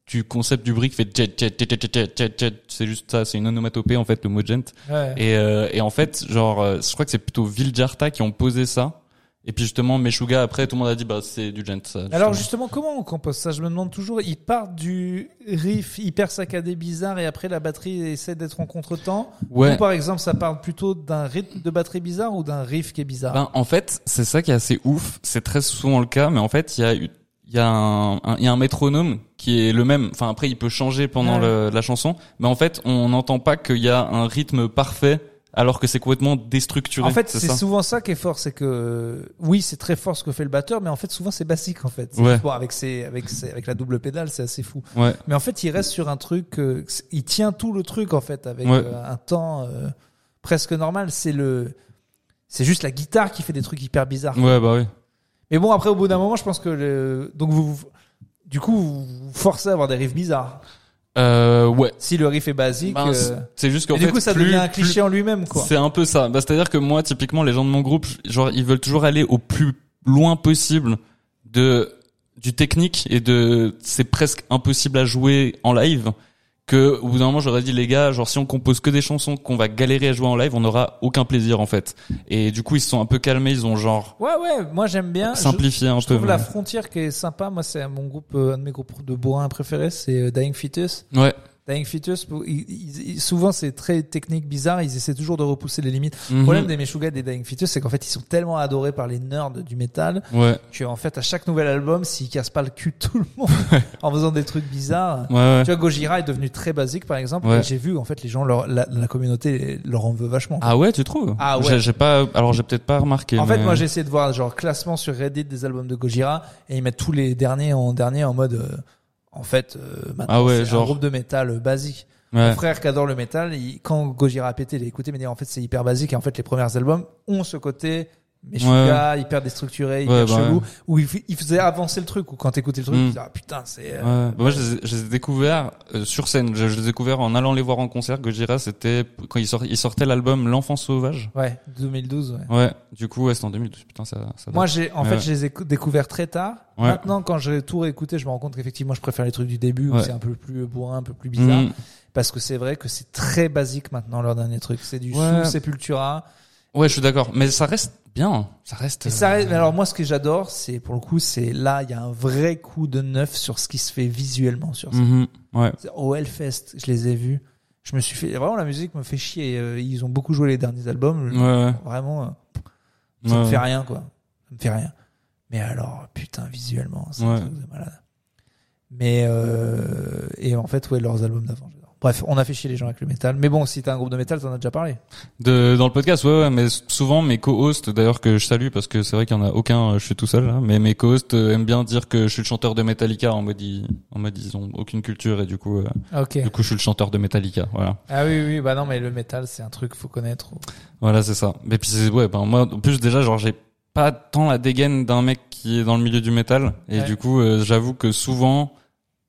du concept du bruit qui fait jet jet jet jet jet jet jet. C'est juste ça, c'est une onomatopée en fait le mot gent. Ouais. Et, euh, et en fait, genre, euh, je crois que c'est plutôt Viljarta qui ont posé ça. Et puis justement, Meshuggah, après, tout le monde a dit, bah, c'est du gent, ça. Alors justement. comment on compose ça? Je me demande toujours. Ils partent du riff hyper saccadé, bizarre, et après la batterie essaie d'être en contretemps? ouais. Ou par exemple, ça parle plutôt d'un rythme de batterie bizarre ou d'un riff qui est bizarre? Ben, en fait, c'est ça qui est assez ouf. C'est très souvent le cas, mais en fait, il y a, eu- il y a un, un- il y a un métronome qui est le même. Enfin, après, il peut changer pendant Ouais. le- la chanson, mais en fait, on n'entend pas qu'il y a un rythme parfait, alors que c'est complètement déstructuré. En fait, c'est souvent ça qui est fort, c'est que oui, c'est très fort ce que fait le batteur, mais en fait, souvent c'est basique en fait. C'est- Ouais. Bon, avec ses, avec ses, avec la double pédale, c'est assez fou. Ouais. Mais en fait, il reste sur un truc, euh, il tient tout le truc en fait avec Ouais. euh, un temps euh, presque normal. C'est le, c'est juste la guitare qui fait des trucs hyper bizarres. Ouais, bah oui. Mais bon, après, au bout d'un moment, je pense que le, donc vous, vous- du coup, vous vous forcez à avoir des riffs bizarres. Euh, ouais. Si le riff est basique, Ben, euh, c'est- c'est juste qu'en fait, du coup, ça plus- devient un plus- cliché en lui-même, quoi. C'est un peu ça. Bah, c'est-à-dire que moi, typiquement, les gens de mon groupe, genre, ils veulent toujours aller au plus loin possible de du technique et de c'est presque impossible à jouer en live. Que au bout d'un moment, j'aurais dit les gars, genre si on compose que des chansons qu'on va galérer à jouer en live, on n'aura aucun plaisir en fait. Et du coup, ils se sont un peu calmés, ils ont genre Ouais, ouais, moi j'aime bien. Je- simplifié un Je peu. trouve la frontière qui est sympa. Moi, c'est mon groupe, euh, un de mes groupes de bourrin préférés, c'est euh, Dying Fetus. Ouais. Dying Fetus, souvent c'est très technique, bizarre. Ils essaient toujours de repousser les limites. Le Mhm. problème des Meshuggah et des Dying Fetus, c'est qu'en fait, ils sont tellement adorés par les nerds du métal Ouais. que en fait, à chaque nouvel album, s'ils cassent pas le cul de tout le monde en faisant des trucs bizarres. Ouais, ouais. Tu vois, Gojira est devenu très basique, par exemple. J'ai vu, en fait, les gens, leur, la, la communauté leur en veut vachement. Ah ouais, tu trouves? Ah ouais. J'ai- pas. Alors j'ai peut-être pas remarqué. En fait, moi, j'ai essayé de voir genre classement sur Reddit des albums de Gojira et ils mettent tous les derniers en dernier en mode. euh, en fait, euh, maintenant, Ah ouais, c'est un groupe de métal euh, basique. Ouais. Mon frère qui adore le métal, il- quand Gojira a pété, il a écouté, il m'a dit en fait c'est hyper basique et en fait les premiers albums ont ce côté Meshuggah, hyper déstructuré, hyper Ouais, bah chelou, ouais. où il, il faisait avancer le truc, ou quand t'écoutais le truc, Mm. tu disais, ah putain, c'est... euh, Ouais. Bah, moi, je les ai, je les ai découverts euh, sur scène. Je, je les ai découverts en allant les voir en concert. Gojira, c'était quand ils, sort, ils sortaient l'album L'Enfant Sauvage. Ouais, 2012, ouais. Ouais. Du coup, ouais, c'était en 2012. Putain, ça. ça. Moi, j'ai, en Ouais, fait, ouais. je les ai cou- découverts très tard. Ouais. Maintenant, quand j'ai tout réécouté, je me rends compte qu'effectivement, je préfère les trucs du début où Ouais. c'est un peu plus bourrin, un peu plus bizarre. Mm. Parce que c'est vrai que c'est très basique maintenant, leur dernier truc. C'est du Ouais. Ouais, je suis d'accord. Mais ça reste bien. Ça reste. Et ça, euh, reste- mais alors moi, ce que j'adore, c'est, pour le coup, c'est là, il y a un vrai coup de neuf sur ce qui se fait visuellement sur ça. mhm. Ouais. Au Hellfest, je les ai vus. Je me suis fait, vraiment, la musique me fait chier. Euh, Ils ont beaucoup joué les derniers albums. Ouais, ouais. Vraiment, euh, ça me fait rien, quoi. Ça me fait rien. Mais alors, putain, visuellement, c'est malade. Mais, euh, et en fait, ouais, leurs albums d'avant. Bref, on a fait chier les gens avec le métal. Mais bon, si t'es un groupe de métal, t'en as déjà parlé. De, dans le podcast, ouais, ouais, mais souvent mes co-hosts, d'ailleurs que je salue parce que c'est vrai qu'il y en a aucun, euh, je suis tout seul, là, mais mes co-hosts euh, aiment bien dire que je suis le chanteur de Metallica en mode ils, en mode ils ont aucune culture et du coup, euh, du coup je suis le chanteur de Metallica, voilà. Ah oui, oui, bah non, mais le métal, c'est un truc, faut connaître. Voilà, c'est ça. Mais puis c'est ouais, ben moi en plus déjà genre j'ai pas tant la dégaine d'un mec qui est dans le milieu du métal et Ouais. du coup euh, j'avoue que souvent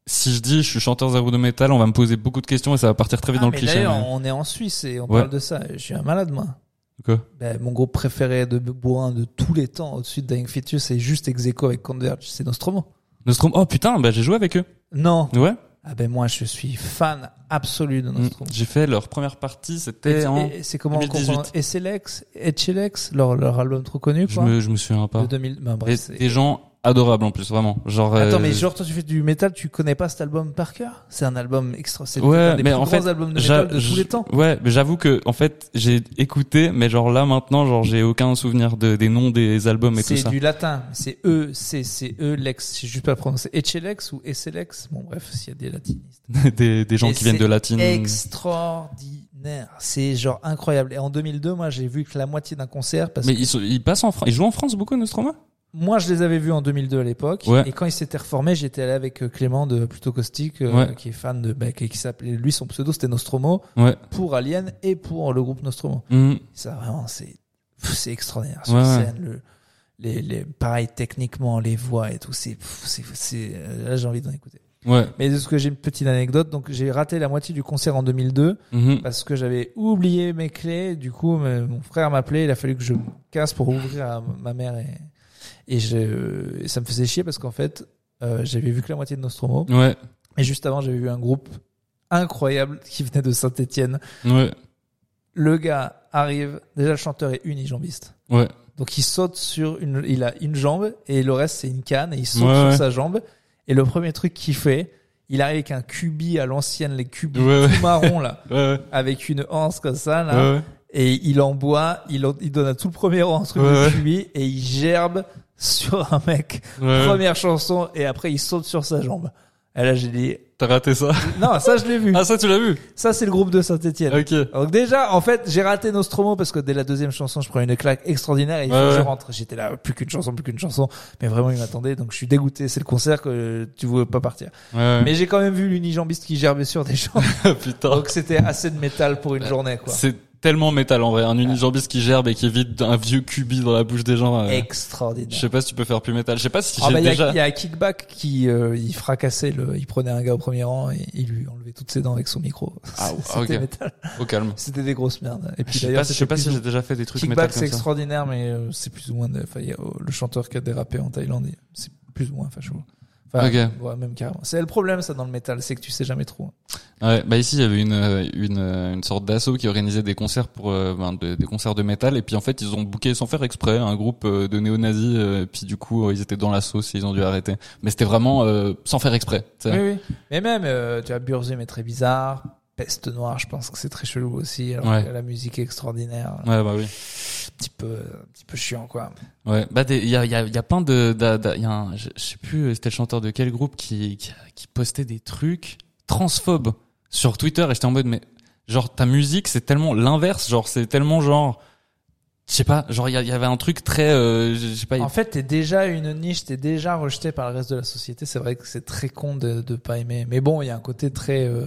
si je dis je suis chanteur zéro de métal, on va me poser beaucoup de questions et ça va partir très vite Ah, dans le cliché. mais- on est en Suisse et on Ouais. parle de ça. Je suis un malade, moi. Quoi? Ben, mon groupe préféré de bourrin de tous les temps, au-dessus de Dying Fetus, c'est juste ex aequo avec Converge, c'est Nostromo. Nostromo. Oh putain, bah j'ai joué avec eux. Non. Ouais. Ah ben moi, je suis fan absolu de. Nostromo. J'ai fait leur première partie, c'était Et- en et c'est comment on 2018. comprend Etchelex, Etchelex, leur, leur album trop connu, je quoi. me je me souviens pas. De 2000, ben, Et bref, c'est- des gens adorables en plus, vraiment. Genre Attends, euh, mais genre, toi, tu fais du métal, tu connais pas cet album par cœur? C'est un album extra, c'est Ouais, un des mais plus en grands fait, albums de métal de tous les temps. Ouais, mais j'avoue que en fait, j'ai écouté mais genre là maintenant, genre j'ai aucun souvenir de des noms des albums et tout C'est ça. du latin. C'est E, c'est, c'est E, lex. Je sais juste pas prononcer. Etchelex ou Esselex. Bon, bref, s'il y a des latinistes. des des gens Et qui viennent c'est de latine. Extraordinaire. C'est genre incroyable. Et en 2002, moi, j'ai vu que la moitié d'un concert parce Mais que ils, sont- ils passent en France, ils jouent en France beaucoup Nostromo? Moi, je les avais vus en 2002 à l'époque. Ouais. Et quand ils s'étaient reformés, j'étais allé avec euh, Clément de Plutôt Caustique, euh, Ouais. qui est fan de, bah, qui, qui s'appelait, lui, son pseudo, c'était Nostromo, Ouais. pour Alien et pour le groupe Nostromo. Mhm. Ça, vraiment, c'est, c'est extraordinaire. Sur scène, le, les, les, pareil, techniquement, les voix et tout, c'est, c'est, c'est, euh, là, j'ai envie d'en écouter. Ouais. Mais de ce que j'ai une petite anecdote, donc j'ai raté la moitié du concert en 2002 Mhm. parce que j'avais oublié mes clés. Du coup, mon frère m'appelait, il a fallu que je me casse pour ouvrir à ma mère et, et je, ça me faisait chier parce qu'en fait, euh, j'avais vu que la moitié de Nostromo. Ouais. Et juste avant, j'avais vu un groupe incroyable qui venait de Saint-Etienne. Ouais. Le gars arrive, déjà le chanteur est unijambiste. Ouais. Donc il saute sur une, il a une jambe et le reste c'est une canne et il saute Ouais, sur ouais. sa jambe. Et le premier truc qu'il fait, il arrive avec un cubi à l'ancienne, les cubis Ouais, tout marron là, avec une anse comme ça là. Et il en boit, il, il donne à tout le premier rang un truc de cubi et il gerbe sur un mec. Ouais. Première chanson et après il saute sur sa jambe. Et là j'ai dit, T'as raté ça non ça je l'ai vu. Ah ça tu l'as vu Ça c'est le groupe de Saint-Etienne. Ok. Donc déjà, en fait, j'ai raté Nostromo parce que dès la deuxième chanson, je prends une claque extraordinaire et il faut Ouais, que je rentre. J'étais là, plus qu'une chanson, plus qu'une chanson. Mais vraiment, il m'attendait, donc je suis dégoûté. C'est le concert que tu voulais pas partir. Ouais. ouais. Mais j'ai quand même vu l'unijambiste qui gerbait sur des gens. Putain. donc c'était assez de métal pour une journée, quoi. C'est tellement métal en vrai. Un unijambiste qui gerbe et qui vide un vieux cubi dans la bouche des gens. euh, Je Extraordinaire. sais pas si tu peux faire plus métal. Je sais pas si Ah j'ai bah, il y, déjà. a, il y a Kickback qui euh, il fracassait le, il prenait un gars au premier rang et il lui enlevait toutes ses dents avec son micro. Ah, c'était ok. métal. Au calme. C'était des grosses merdes. Et puis Je sais d'ailleurs, pas, je sais pas si j'ai déjà fait des trucs Kickback métal c'est comme ça. extraordinaire, mais euh, c'est plus ou moins. de- Enfin, y a, euh, le chanteur qui a dérapé en Thaïlande, c'est plus ou moins facho. Enfin, Ok. ouais, même carrément. C'est le problème, ça, dans le métal, c'est que tu sais jamais trop. Ouais, bah ici il y avait une une une sorte d'assaut qui organisait des concerts pour euh, ben, de- des concerts de métal et puis en fait ils ont booké sans faire exprès un groupe euh, de néo-nazis euh, puis du coup ils étaient dans la sauce et ils ont dû arrêter. Mais c'était vraiment euh, sans faire sais. Oui, oui. Mais même, euh, tu vois, Burzum est très bizarre. Peste Noire, je pense que c'est très chelou aussi. Alors Ouais. que la musique est extraordinaire. Ouais bah oui. Un petit peu, un petit peu chiant, quoi. Ouais, bah il y a il y a il y a plein de il y a un, je, sais plus c'était le chanteur de quel groupe qui, qui qui postait des trucs transphobes sur Twitter et j'étais en mode mais genre ta musique c'est tellement l'inverse genre c'est tellement genre je sais pas genre il y, avait un truc très euh, je je sais pas En fait, t'es déjà une niche, t'es déjà rejeté par le reste de la société. C'est vrai que c'est très con de, de pas aimer. Mais bon, il y a un côté très, euh,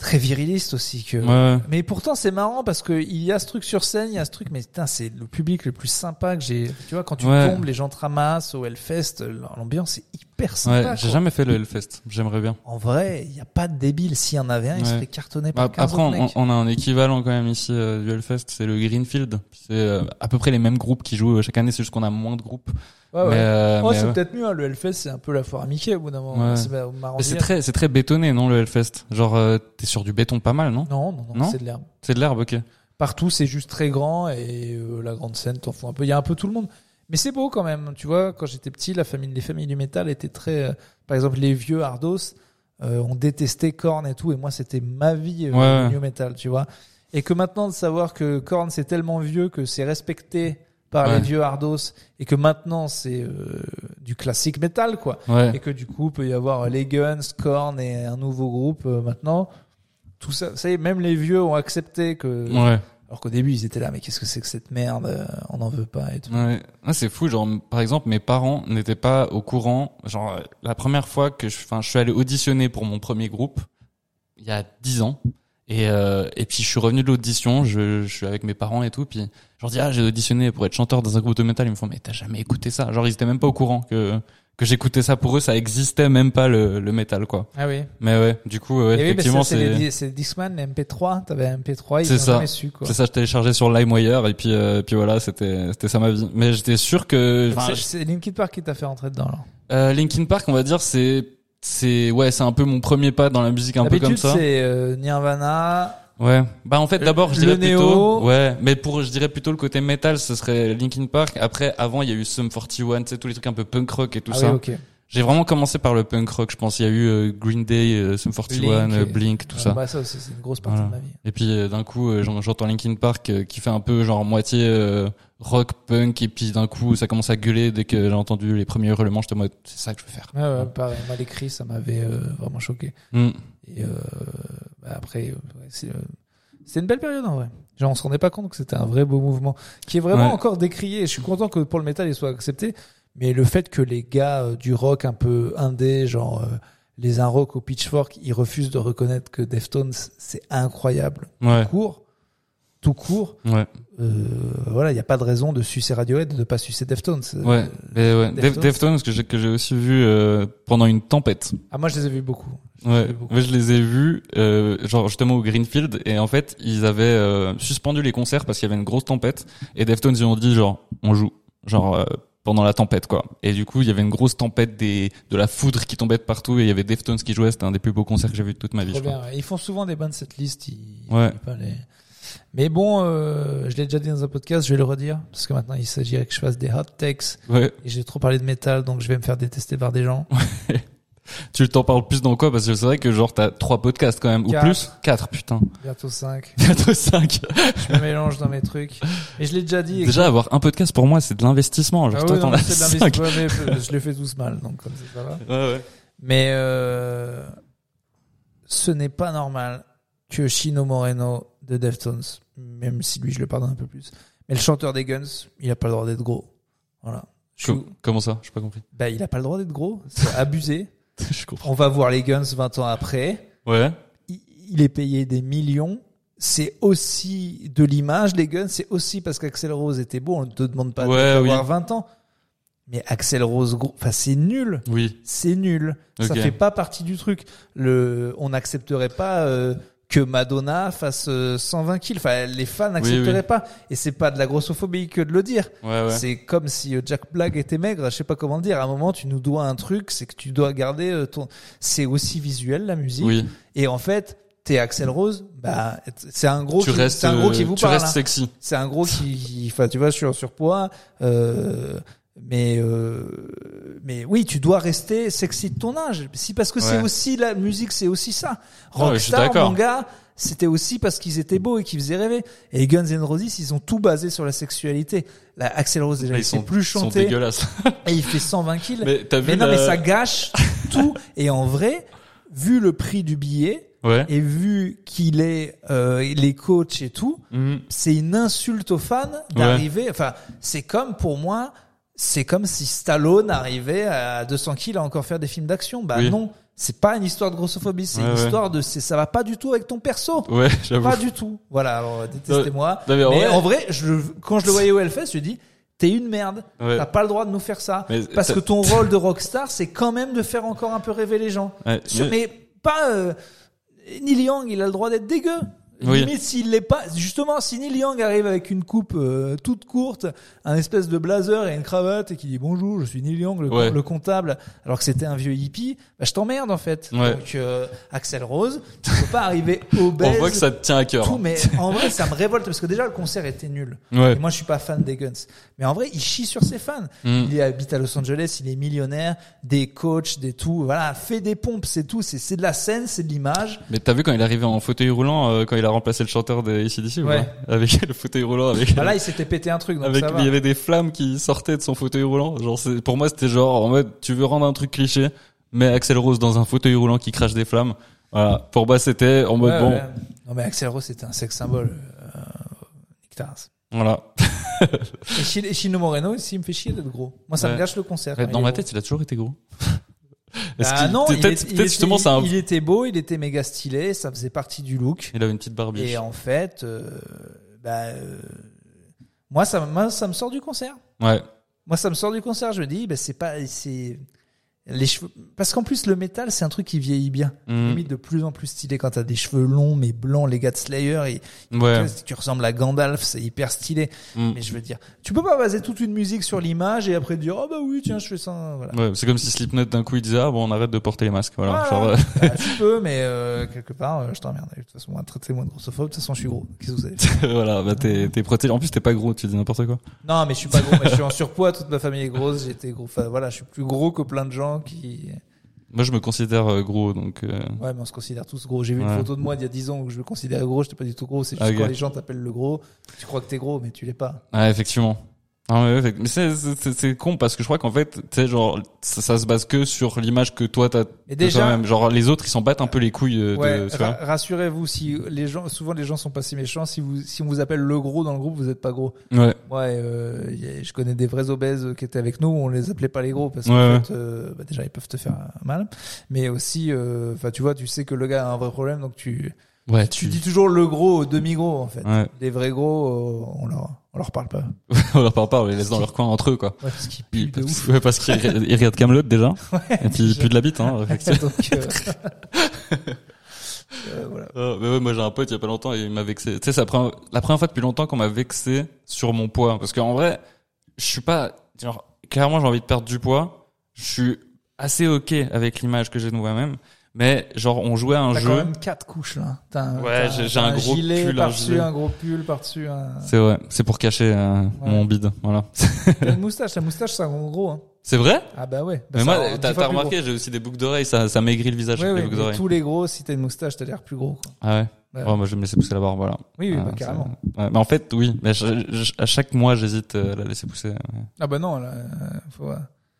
très viriliste aussi que. ouais, Mais pourtant, c'est marrant parce que il y a ce truc sur scène, il y a ce truc, mais putain, c'est le public le plus sympa que j'ai. Tu vois, quand tu Ouais. tombes, les gens te ramassent au Hellfest, l'ambiance est hyper sympa. ouais j'ai jamais fait le Hellfest j'aimerais bien En vrai, il n'y a pas de débile. S'il y en avait un, il Ouais. serait cartonné par Bah, 15 Après, on a un équivalent quand même ici euh, du Hellfest, c'est le Greenfield. C'est euh, à peu près les mêmes groupes qui jouent euh, chaque année, c'est juste qu'on a moins de groupes. Ouais, ouais. Euh, Oh, c'est ouais. peut-être mieux. hein. Le Hellfest, c'est un peu la foire à Mickey au bout d'un moment. Ouais. C'est très, c'est très bétonné, non, le Hellfest? Genre, euh, t'es sur du béton pas mal, non? Non, non, non, Non? c'est de l'herbe. C'est de l'herbe, ok. Partout, c'est juste très grand et euh, la grande scène, t'en fous un peu. Il y a un peu tout le monde. Mais c'est beau quand même. Tu vois, quand j'étais petit, la famille, les familles du métal étaient très. euh, par exemple, les vieux Ardos, euh, on détestait Korn et tout. Et moi, c'était ma vie euh, le new metal, tu vois. Et que maintenant, de savoir que Korn, c'est tellement vieux que c'est respecté par Ouais. les vieux Ardos et que maintenant, c'est euh, du classique métal, quoi. Ouais. Et que du coup, peut y avoir les Guns, Korn et un nouveau groupe euh, maintenant. Tout ça, ça y est, même les vieux ont accepté que. Ouais. Alors qu'au début, ils étaient là, mais qu'est-ce que c'est que cette merde euh, On n'en veut pas et tout. Ouais. Ah, c'est fou, genre, par exemple, mes parents n'étaient pas au courant. Genre, euh, la première fois que je, enfin, je suis allé auditionner pour mon premier groupe, il y a dix ans. Et, euh, et puis, je suis revenu de l'audition, je, je suis avec mes parents et tout, puis je leur dis, ah, j'ai auditionné pour être chanteur dans un groupe de métal. Ils me font, mais t'as jamais écouté ça? Genre, ils étaient même pas au courant que, que j'écoutais ça pour eux, ça existait même pas le, le métal, quoi. Ah oui. Mais ouais, du coup, ouais, oui, mais effectivement, ça, c'est c'est, Discman, les MP3. T'avais un MP3, ils C'est ça. jamais su, quoi. c'est ça, je téléchargeais sur LimeWire, et puis, euh, puis voilà, c'était, c'était ça ma vie. Mais j'étais sûr que, enfin, C'est- Linkin Park qui t'a fait rentrer dedans, alors? Euh, Linkin Park, on va dire, c'est c'est ouais, c'est un peu mon premier pas dans la musique un peu comme ça. c'est euh, Nirvana. Ouais. Bah en fait, d'abord, je dirais néo. plutôt ouais, mais pour je dirais plutôt le côté metal, ce serait Linkin Park. Après avant, il y a eu Sum 41, tu sais tous les trucs un peu punk rock et tout ah ça. oui. J'ai vraiment commencé par le punk rock, je pense. Il y a eu euh, Green Day, euh, Sum 41, Blink euh, Blink, tout Ouais, ça. Bah, ça aussi, c'est une grosse partie Voilà. de ma vie. Et puis euh, d'un coup, j'en- j'entends Linkin Park qui fait un peu genre moitié euh, rock punk et puis d'un coup, ça commence à gueuler dès que j'ai entendu les premiers hurlements, j'étais en mode c'est ça que je veux faire. Ouais, ouais, pareil. Moi, l'écrit, ça m'avait euh, vraiment choqué. Mm. Et euh, bah, après, euh, c'est, euh, C'était une belle période en vrai. Genre on se rendait pas compte que c'était un vrai beau mouvement qui est vraiment Ouais. encore décrié. Je suis content que pour le métal il soit accepté, mais le fait que les gars euh, du rock un peu indé, genre euh, les un rock au Pitchfork, ils refusent de reconnaître que Deftones c'est incroyable. Ouais. Court, tout court. Ouais. Euh, voilà, il y a pas de raison de sucer Radiohead, de pas sucer Deftones. Euh, Ouais. Mais ouais. Def- Deftones. Deftones que j'ai que j'ai aussi vu euh, pendant une tempête. Ah moi je les ai vus beaucoup. Ouais, beaucoup. moi je les ai vus, euh, genre justement au Greenfield, et en fait ils avaient euh, suspendu les concerts parce qu'il y avait une grosse tempête, et Deftones ils ont dit genre on joue, genre euh, pendant la tempête quoi. Et du coup il y avait une grosse tempête des de la foudre qui tombait de partout, et il y avait Deftones qui jouait, c'était un des plus beaux concerts que j'ai vu de toute ma vie. Je crois. ouais. Ils font souvent des bonnes cette liste. Ils... Ouais. ils Mais bon, euh, je l'ai déjà dit dans un podcast, je vais le redire parce que maintenant il s'agirait que je fasse des hot takes Ouais, et j'ai trop parlé de métal, donc je vais me faire détester par des gens. tu t'en parles plus dans quoi? Parce que c'est vrai que genre t'as trois podcasts quand même, ou plus? Quatre, putain. Bientôt 5 Bientôt cinq. Je me mélange dans mes trucs. Mais je l'ai déjà dit. et Déjà avoir un podcast pour moi c'est de l'investissement. Genre Ah toi ouais, t'en as c'est cinq. l'investissement, mais je les fais tous mal, donc comme ça va. Ouais, ouais. Mais euh, ce n'est pas normal que Chino Moreno de Deftones, même si lui je le pardonne un peu plus, mais le chanteur des Guns, il a pas le droit d'être gros. Voilà. Je Comment ça? J'ai pas compris. Bah, il a pas le droit d'être gros, c'est abusé. Je comprends. On va voir les Guns 20 ans après. Ouais. Il, il est payé des millions. C'est aussi de l'image, les Guns. C'est aussi parce qu'Axel Rose était beau. On ne te demande pas Ouais, d'avoir oui. 20 ans. Mais Axel Rose, enfin, c'est nul. Oui. C'est nul. Ça Ok. fait pas partie du truc. Le, on n'accepterait pas euh, que Madonna fasse euh, 120 kills. Enfin, les fans n'accepteraient oui. pas. Et c'est pas de la grossophobie que de le dire. Ouais, ouais. C'est comme si euh, Jack Black était maigre. Je sais pas comment le dire. À un moment, tu nous dois un truc. C'est que tu dois garder euh, ton. C'est aussi visuel la musique. Oui. Et en fait, t'es Axel Rose. Bah, c'est un gros. tu qui, restes, un gros qui euh, vous tu parle. restes hein. sexy. C'est un gros qui, enfin, tu vois, sur surpoids. Euh, mais euh, mais oui, tu dois rester sexy de ton âge. Si parce que c'est aussi la musique, c'est aussi ça. Rockstar, gars, c'était aussi parce qu'ils étaient beaux et qu'ils faisaient rêver. Et Guns N' Roses, ils ont tout basé sur la sexualité. La Axel Rose déjà, Mais il sait plus ils sont chanter dégueulasses. et il fait 120 kills. mais t'as vu Mais non, la- mais ça gâche tout. Et en vrai, vu le prix du billet Ouais. et vu qu'il est euh, les coachs et tout, Mhm. c'est une insulte aux fans d'arriver. Enfin, c'est comme pour moi, c'est comme si Stallone arrivait à 200 kills à encore faire des films d'action. Bah Oui. non, c'est pas une histoire de grossophobie, c'est Ouais, une ouais. histoire de, ça va pas du tout avec ton perso. Ouais, j'avoue. Pas du tout. Voilà, alors détestez-moi. Mais en vrai- je, quand je le voyais au Hellfest, je dis, t'es une merde. Ouais. T'as pas le droit de nous faire ça. Mais Parce que ton rôle de rockstar, c'est quand même de faire encore un peu rêver les gens. Sur- mais- mais pas euh, Neil Young, il a le droit d'être dégueu. Oui. Limite s'il l'est pas, justement, si Neil Young arrive avec une coupe euh, toute courte, un espèce de blazer et une cravate et qui dit bonjour, je suis Neil Young, le, Ouais. le comptable, alors que c'était un vieux hippie, bah, je t'emmerde en fait. Ouais. Donc euh, Axel Rose, tu peux pas arriver obèse. On voit que ça te tient à cœur. tout, mais en vrai, ça me révolte parce que déjà le concert était nul. Ouais. Et moi, je suis pas fan des Guns. Mais en vrai, il chie sur ses fans. Mm. Il habite à Los Angeles, il est millionnaire, des coachs, des tout. Voilà, fait des pompes, c'est tout. C'est, c'est de la scène, c'est de l'image. Mais t'as vu quand il est arrivé en fauteuil roulant, euh, quand il a remplacé le chanteur de ACDC ou Ouais. pas Avec le fauteuil roulant, avec, Bah là, il s'était pété un truc, donc avec ça va. il y avait des flammes qui sortaient de son fauteuil roulant. Genre, c'est, pour moi, c'était genre, en mode, tu veux rendre un truc cliché, mais Axel Rose dans un fauteuil roulant qui crache des flammes. Voilà. Pour moi, c'était en mode, Ouais, bon, ouais. Non, mais Axel Rose, c'était un sex symbole. Euh, voilà. Et Chi- et Chino Moreno, aussi, il me fait chier d'être gros. Moi, ça me gâche le concert. quand Dans ma tête, il a toujours été gros. Ah non, il, peut-être, il peut-être était- justement, il était beau, il était méga stylé, ça faisait partie du look. il avait une petite barbiche. Et en fait, euh, bah, euh, moi, ça, moi, ça me sort du concert. Ouais. Moi, ça me sort du concert. Je me dis, bah, c'est pas, c'est les cheveux, parce qu'en plus, le métal, c'est un truc qui vieillit bien. Mm. Limite de plus en plus stylé quand t'as des cheveux longs mais blancs, les gars de Slayer, et Ouais. tu ressembles à Gandalf, c'est hyper stylé. Mm. Mais je veux dire, tu peux pas baser toute une musique sur l'image et après dire, oh bah oui, tiens, je fais ça. Voilà. Ouais, c'est comme si Slipknot d'un coup il disait ah bon on arrête de porter les masques voilà Voilà. genre euh, Bah, tu peux, mais euh, quelque part, euh, je t'emmerde. De toute façon, moi, traitez-moi de grossophobe. De toute façon, je suis gros. Qu'est-ce que vous savez voilà bah t'es t'es protégé en plus t'es pas gros tu dis n'importe quoi Non, mais je suis pas gros. mais je suis en surpoids. Toute ma famille est grosse. J'étais gros. Enfin, voilà, je suis plus gros que plein de gens qui. moi je me considère euh, gros donc euh, Ouais, mais on se considère tous gros. J'ai vu une photo de moi d'il y a 10 ans où je me considérais gros. J'étais pas du tout gros. C'est juste Ah, Ok. quand les gens t'appellent le gros, tu crois que t'es gros, mais tu l'es pas. ouais effectivement Ah ouais, c'est con parce que je crois qu'en fait, tu sais genre ça, ça se base que sur l'image que toi t'as Et déjà, toi-même. Genre les autres ils s'en battent un peu les couilles euh, ouais, ra- rassurez-vous, si les gens, souvent les gens sont pas si méchants. Si vous, si on vous appelle le gros dans le groupe, vous êtes pas gros. Ouais. Ouais, euh, je connais des vrais obèses qui étaient avec nous. On les appelait pas les gros parce qu'en ouais. fait, euh, bah, déjà ils peuvent te faire mal, mais aussi, euh, enfin tu vois, tu sais que le gars a un vrai problème, donc tu, Ouais, tu dis toujours le gros au demi gros en fait. Ouais. Les vrais gros, euh, on leur, on leur parle pas. on leur parle pas, on les laisse dans leur coin entre eux quoi. Ouais, parce qu'ils puent de ouf. ouais, parce qu'ils ils regardent Camelot déjà. Ouais, Et puis déjà. plus de la bite hein. donc, euh, euh, voilà. Euh, mais ouais, moi j'ai un pote il y a pas longtemps et il m'a vexé. Tu sais, c'est la première, la première fois depuis longtemps qu'on m'a vexé sur mon poids. Parce qu'en vrai, je suis pas, genre, clairement j'ai envie de perdre du poids. Je suis assez ok avec l'image que j'ai de moi-même. Mais genre, on jouait à un T'as jeu. quand même quatre couches là. T'as un, Ouais, t'as j'ai- t'as un gros gilet pull, un par-dessus, gilet. un gros pull par-dessus. Un... C'est vrai, c'est pour cacher euh, Ouais. mon bide. Voilà. T'as une moustache, ta moustache c'est un gros. Hein. C'est vrai? Ah bah ouais. Bah, Mais ça moi, t'as t'as remarqué, j'ai aussi des boucles d'oreilles, ça, ça maigrit le visage. Ouais, avec ouais, les d'oreilles. tous les gros, si t'as une moustache, t'as l'air plus gros. Quoi. Ah ouais? Ouais. Ouais, moi je vais me laisser pousser la barbe, voilà. Oui, oui, Ah, bah, carrément. Ouais, mais en fait, oui. Mais je- je- à chaque mois, j'hésite euh, à la laisser pousser. ouais. Ah bah non, là, euh, faut...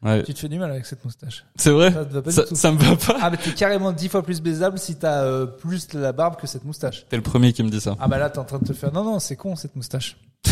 Ouais. tu te fais du mal avec cette moustache. C'est vrai Ça te va pas ça, du tout. ça me va pas. Ah bah t'es carrément dix fois plus baisable si t'as euh, plus la barbe que cette moustache. T'es le premier qui me dit ça. Ah bah là t'es en train de te faire. Non non, c'est con cette moustache.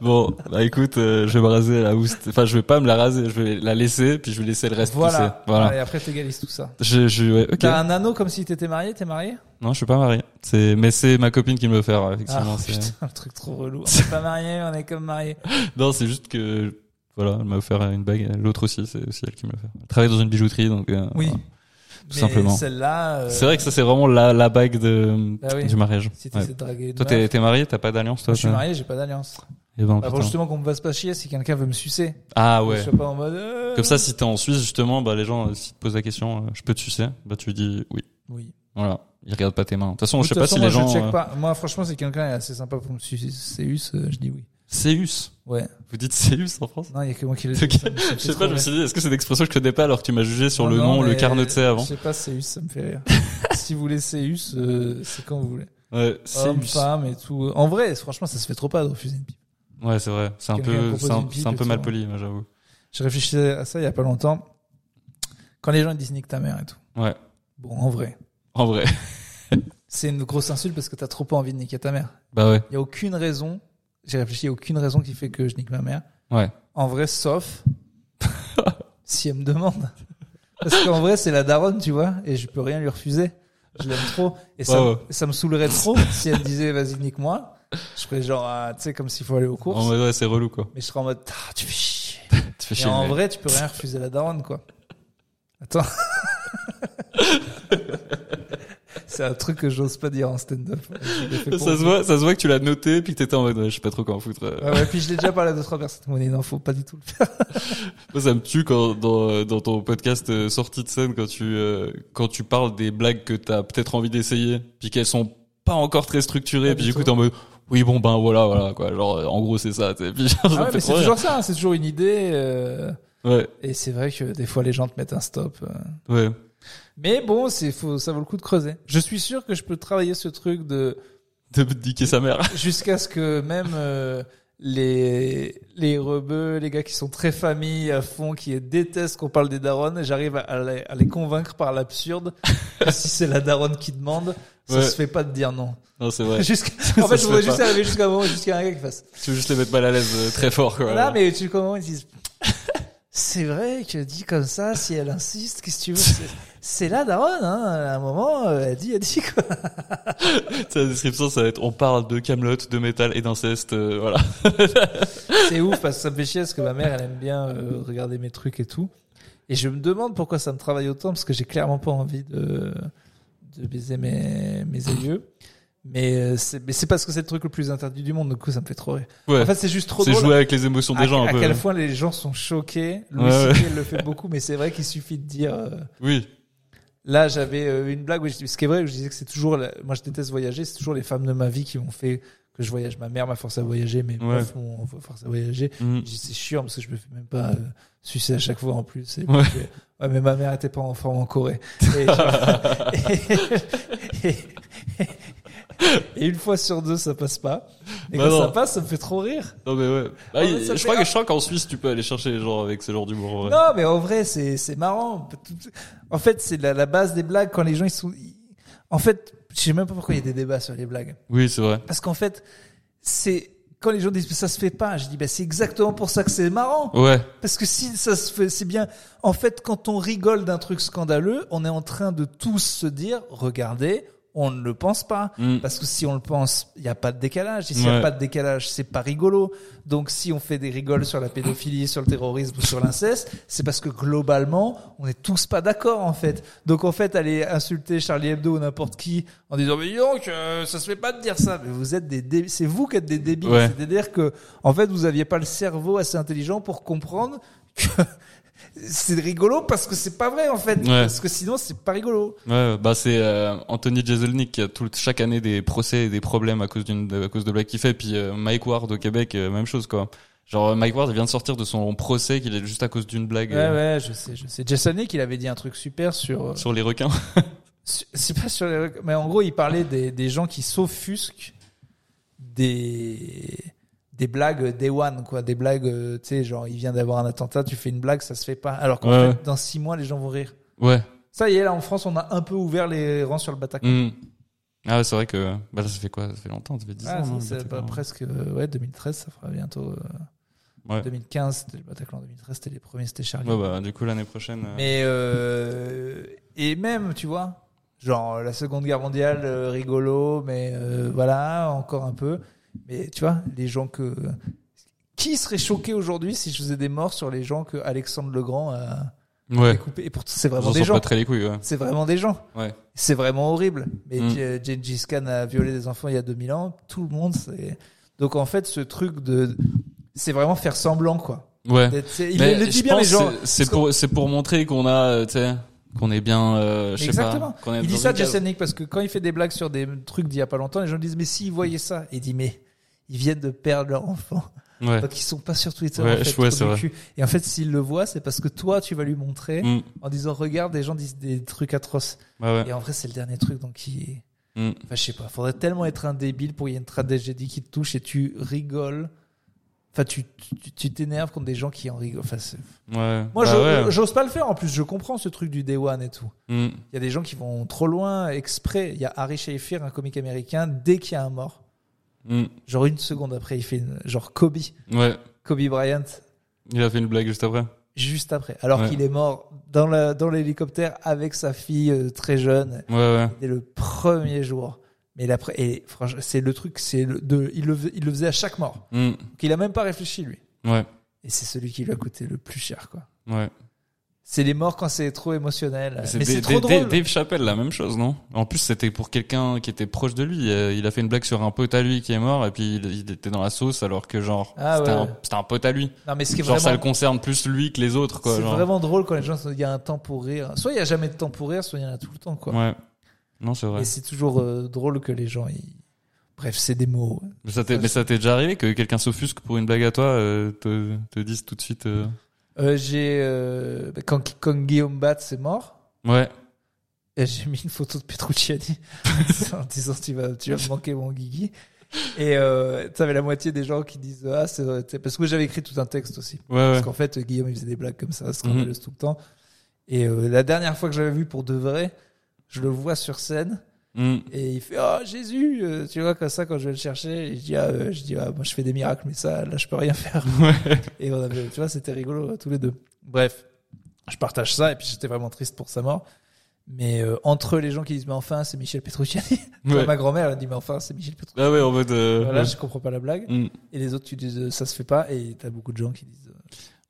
Bon, bah écoute, euh, je vais me raser la housse. Enfin, je vais pas me la raser, je vais la laisser, puis je vais laisser le reste pousser. Voilà. Voilà. Et après t'égalises tout ça. Je, je, ouais, ok. T'as un anneau comme si t'étais marié. T'es marié? Non, je suis pas marié. C'est, mais c'est ma copine qui me le fait, effectivement. Ah putain, un truc trop relou. On est pas marié, on est comme marié. Non, c'est juste que, voilà, elle m'a offert une bague. L'autre aussi, c'est aussi elle qui me le fait. Elle travaille dans une bijouterie, donc. euh, Oui. voilà. Mais simplement. Celle-là. euh, C'est vrai que ça, c'est vraiment la, la bague de, Bah oui. du mariage. Si Ouais. de Toi, t'es, t'es marié, t'as pas d'alliance, toi Moi, je suis marié, j'ai pas d'alliance. Eh ben, Bah, pour justement qu'on me fasse pas chier si quelqu'un veut me sucer. Ah Je ouais. suis pas en mode. euh, Comme ça, si t'es en Suisse, justement, bah, les gens, s'ils te posent la question, je peux te sucer, bah, tu dis oui. Oui. Voilà. Ils regardent pas tes mains. De toute façon, De je sais pas si moi, les gens. je check pas. Moi, franchement, si quelqu'un est assez sympa pour me sucer, je dis oui. Céus. Ouais. Vous dites Céus en France? Non, il y a que moi qui le dis. Je sais pas, je me suis dit, est-ce que c'est une expression que je connais pas alors que tu m'as jugé sur Non, le non, nom, le mais carnoté avant? Je sais pas, Céus, ça me fait rire. si vous voulez Céus, euh, c'est quand vous voulez. Ouais, Homme, femme et tout. En vrai, franchement, ça se fait trop pas de refuser une pipe. Ouais, c'est vrai. C'est un peu, c'est un, peu mal poli, moi, j'avoue. J'ai réfléchi à ça il y a pas longtemps. Quand les gens ils disent nique ta mère et tout. Ouais. Bon, en vrai, En vrai. c'est une grosse insulte parce que t'as trop pas envie de niquer ta mère. Bah ouais. Il y a aucune raison. J'ai réfléchi, a aucune raison qui fait que je nique ma mère. Ouais. En vrai, sauf si elle me demande. Parce qu'en vrai, c'est la daronne, tu vois, et je peux rien lui refuser. Je l'aime trop. Et ça, me- ouais. ça me saoulerait trop si elle me disait, vas-y, nique-moi. Je ferais genre, ah, tu sais, comme s'il faut aller aux courses. En mode, ouais, c'est relou, quoi. Mais je serais en mode, ah, tu fais chier. Tu fais Et chier. en mais- vrai, tu peux rien refuser à la daronne, quoi. Attends. c'est un truc que j'ose pas dire en stand-up. Ça se voit, ça se voit que tu l'as noté puis que t'étais en mode, ouais, je sais pas trop comment foutre. euh. Ouais, ouais, puis je l'ai déjà parlé à deux, trois personnes. Mon non, faut pas du tout le faire. Moi, ça me tue quand dans, dans ton podcast euh, sortie de scène quand tu euh, quand tu parles des blagues que t'as peut-être envie d'essayer puis qu'elles sont pas encore très structurées puis du coup t'es en mode oui bon ben voilà voilà quoi genre euh, en gros c'est ça t'sais. puis genre, Ah ouais, mais c'est toujours ça, hein, c'est toujours une idée. euh, ouais Et c'est vrai que des fois les gens te mettent un stop. ouais Mais bon, c'est faut, ça vaut le coup de creuser. Je suis sûr que je peux travailler ce truc de de niquer sa mère jusqu'à ce que même euh, les les rebeux, les gars qui sont très famille à fond, qui détestent qu'on parle des darons, j'arrive à, à les, à les convaincre par l'absurde. que si c'est la daronne qui demande, ça Ouais. se fait pas de dire non. non c'est vrai en fait, je voudrais juste pas. arriver jusqu'à un moment, jusqu'à un gars qui fasse. tu veux juste les mettre mal à l'aise euh, très fort quoi Là, mais tu comment ils disent. C'est vrai que dit comme ça, si elle insiste, qu'est-ce que tu veux C'est- la daronne, hein. À un moment, euh, elle dit, elle dit quoi. La description ça va être on parle de Camelot de métal et d'inceste euh, voilà C'est ouf parce que ça me fait chier parce que ma mère, elle aime bien euh, regarder mes trucs et tout. Et je me demande pourquoi ça me travaille autant parce que j'ai clairement pas envie de de baiser mes mes aïeux. Mais euh, c'est mais c'est parce que c'est le truc le plus interdit du monde. Du coup, ça me fait trop rire. ouais En fait, c'est juste trop c'est jouer avec les émotions à, des gens un à peu quel ouais. point les gens sont choqués. Louis Ouais, le fait beaucoup, mais c'est vrai qu'il suffit de dire. euh, oui Là, j'avais euh, une blague où je, ce qui est vrai, où je disais que c'est toujours, la- moi je déteste voyager, c'est toujours les femmes de ma vie qui m'ont fait que je voyage. Ma mère m'a forcé à voyager, mes meufs m'ont forcé à voyager. Je dis c'est chiant parce que je me fais même pas euh, sucer à chaque fois en plus. Et, Ouais. puis, ouais, mais ma mère était pas en forme en Corée. Et, je- et- et- une fois sur deux, ça passe pas. Et Bah quand non. ça passe, ça me fait trop rire. Non mais ouais. Bah, je crois que je crois qu'en Suisse tu peux aller chercher les gens avec ce genre d'humour. Non, mais en vrai, c'est c'est marrant. En fait, c'est la, la base des blagues quand les gens ils sont. En fait, je sais même pas pourquoi il y a des débats sur les blagues. Oui c'est vrai. Parce qu'en fait, c'est quand les gens disent mais ça se fait pas, je dis bah c'est exactement pour ça que c'est marrant. Ouais. Parce que si ça se fait, c'est bien. En fait, quand on rigole d'un truc scandaleux, on est en train de tous se dire, regardez, on ne le pense pas. Mm. Parce que si on le pense, il n'y a pas de décalage. Et s'il n'y a pas de décalage, c'est pas rigolo. Donc si on fait des rigoles sur la pédophilie, sur le terrorisme ou sur l'inceste, c'est parce que globalement, on n'est tous pas d'accord en fait. Donc en fait, aller insulter Charlie Hebdo ou n'importe qui en disant mais donc, euh, ça se fait pas de dire ça. Mais vous êtes des dé- c'est vous qui êtes des débiles. Ouais. C'est-à-dire que en fait, vous aviez pas le cerveau assez intelligent pour comprendre que c'est rigolo parce que c'est pas vrai en fait. Ouais. Parce que sinon, c'est pas rigolo. Ouais, bah c'est euh, Anthony Jeselnik qui a tout, chaque année des procès et des problèmes à cause d'une à cause de blagues qu'il fait. Puis euh, Mike Ward au Québec, euh, même chose quoi. Genre Mike Ward il vient de sortir de son procès qu'il est juste à cause d'une blague Ouais, euh, ouais, je sais, je sais. Jason Nick, il avait dit un truc super sur. euh, sur les requins. C'est pas sur les... Mais en gros, il parlait des, des gens qui s'offusquent des des blagues day one quoi des blagues euh, tu sais genre il vient d'avoir un attentat tu fais une blague ça se fait pas alors qu'en Ouais. fait dans six mois les gens vont rire Ouais. ça y est là en France on a un peu ouvert les rangs sur le Bataclan Mm. Ah ouais, c'est vrai que bah ça fait quoi? Ça fait longtemps, ça fait 10 Ah, ans. ça, hein, c'est Bataclan. presque euh, ouais 2013 ça fera bientôt euh, Ouais. 2015 c'était le Bataclan 2013 c'était les premiers c'était Charlie Ouais, bah du coup l'année prochaine. euh, Mais euh, et même, tu vois, genre la Seconde Guerre mondiale, euh, rigolo, mais euh, voilà, encore un peu. Mais tu vois, les gens que qui serait choqué aujourd'hui si je faisais des morts sur les gens que Alexandre le Grand a Ouais. découpé Et pourtant, c'est vraiment des gens. C'est vraiment des gens. C'est vraiment horrible. Mais Mm. Gengis Khan a violé des enfants il y a 2000 ans. Tout le monde, c'est donc en fait ce truc de c'est vraiment faire semblant quoi. Ouais. Il Mais le dit bien les pense gens. c'est- pour c'est pour montrer qu'on a euh, tu sais qu'on est bien euh, je sais Exactement. pas. qu'on est Il dit ça. Jason Nick, parce que quand il fait des blagues sur des trucs d'il y a pas longtemps, les gens disent, mais s'ils voyaient ça, il dit, mais ils viennent de perdre leur enfant. Ouais. Donc ils sont pas sur Twitter, Ouais, en fait, vrai. cul. Et en fait, s'ils le voient, c'est parce que toi, tu vas lui montrer Mm. en disant, regarde, des gens disent des trucs atroces. Ouais ouais. Et en vrai, c'est le dernier truc, donc il... Mm. Enfin, je sais pas, faudrait tellement être un débile pour qu'il y ait une tragédie qui te touche et tu rigoles. Enfin, tu t'énerves contre des gens qui en rigolent. Enfin, Ouais. Moi, Bah ouais. j'ose pas le faire. En plus, je comprends ce truc du day one et tout. Mm. Il y a des gens qui vont trop loin exprès. Il y a Harry Shafir, un comique américain, dès qu'il y a un mort, Mm. genre une seconde après, il fait une, genre Kobe, Ouais. Kobe Bryant, Il a fait une blague juste après. juste après, alors Ouais. qu'il est mort dans la dans l'hélicoptère avec sa fille euh, très jeune Ouais ouais. dès le premier jour. Mais et franchement, c'est le truc, c'est le, de, il le, fais- il le faisait à chaque mort. Mm. Donc il a même pas réfléchi lui. Ouais. Et c'est celui qui lui a coûté le plus cher, quoi. Ouais. C'est les morts quand c'est trop émotionnel. C'est Mais Dave- c'est trop Dave- drôle. Dave Chappelle, la même chose, non? En plus, c'était pour quelqu'un qui était proche de lui. Euh, Il a fait une blague sur un pote à lui qui est mort, et puis il, il était dans la sauce, alors que genre Ah c'était ouais. un, un pote à lui. Non, mais ce qui est Genre ça le concerne plus lui que les autres, quoi. c'est vraiment drôle quand les gens, il y a un temps pour rire. Soit il y a jamais de temps pour rire, soit il y en a tout le temps, quoi. Ouais. Non, c'est vrai. Et c'est toujours euh, drôle que les gens, ils... bref, c'est des mots. Mais ça t'est, déjà arrivé que quelqu'un s'offusque pour une blague à toi, euh, te, te dise tout de suite. euh, Euh, j'ai euh, quand, quand Guillaume Bat est mort, Ouais. j'ai mis une photo de Petrucciani en disant tu vas, tu vas me manquer mon Guigui. Et euh, t'avais la moitié des gens qui disent ah c'est parce que j'avais écrit tout un texte aussi. Ouais, ouais. Parce qu'en fait Guillaume il faisait des blagues comme ça, scandaleuses tout le temps. Et euh, la dernière fois que j'avais vu pour de vrai, je le vois sur scène Mm. et il fait oh Jésus, euh, tu vois comme ça quand je vais le chercher, et je dis ah euh, je dis ah moi je fais des miracles mais ça là je peux rien faire. Ouais. Et on avait, tu vois, c'était rigolo tous les deux. Bref, je partage ça et puis j'étais vraiment triste pour sa mort. Mais euh, entre les gens qui disent mais enfin c'est Michel Petrucciani, Ouais. ma grand-mère elle dit mais enfin c'est Michel Petrucciani. Ah ouais, en mode. Voilà, ouais. je comprends pas la blague. Mm. Et les autres tu dis ça se fait pas et t'as beaucoup de gens qui disent.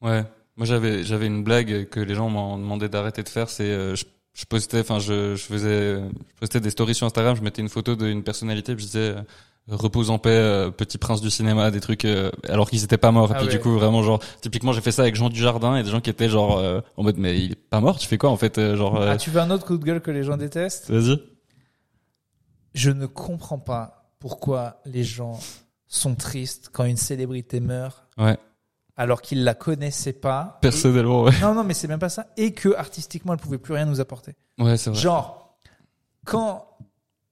Ouais. Moi, j'avais, j'avais une blague que les gens m'ont demandé d'arrêter de faire. C'est, je, je postais, enfin, je, je faisais, je postais des stories sur Instagram. Je mettais une photo d'une personnalité. Puis je disais, euh, repose en paix, euh, petit prince du cinéma, des trucs, euh, alors qu'ils étaient pas morts. Et Ah puis ouais. du coup, vraiment, genre, typiquement, j'ai fait ça avec Jean Dujardin et des gens qui étaient genre, euh, en mode, mais il est pas mort. Tu fais quoi en fait, euh, genre, Ah tu veux un autre coup de gueule que les gens détestent? Vas-y. Je ne comprends pas pourquoi les gens sont tristes quand une célébrité meurt Ouais. Alors qu'ils la connaissaient pas. Personnellement, ouais. Non non mais c'est même pas ça et que artistiquement elle pouvait plus rien nous apporter. Ouais, c'est vrai. Genre, quand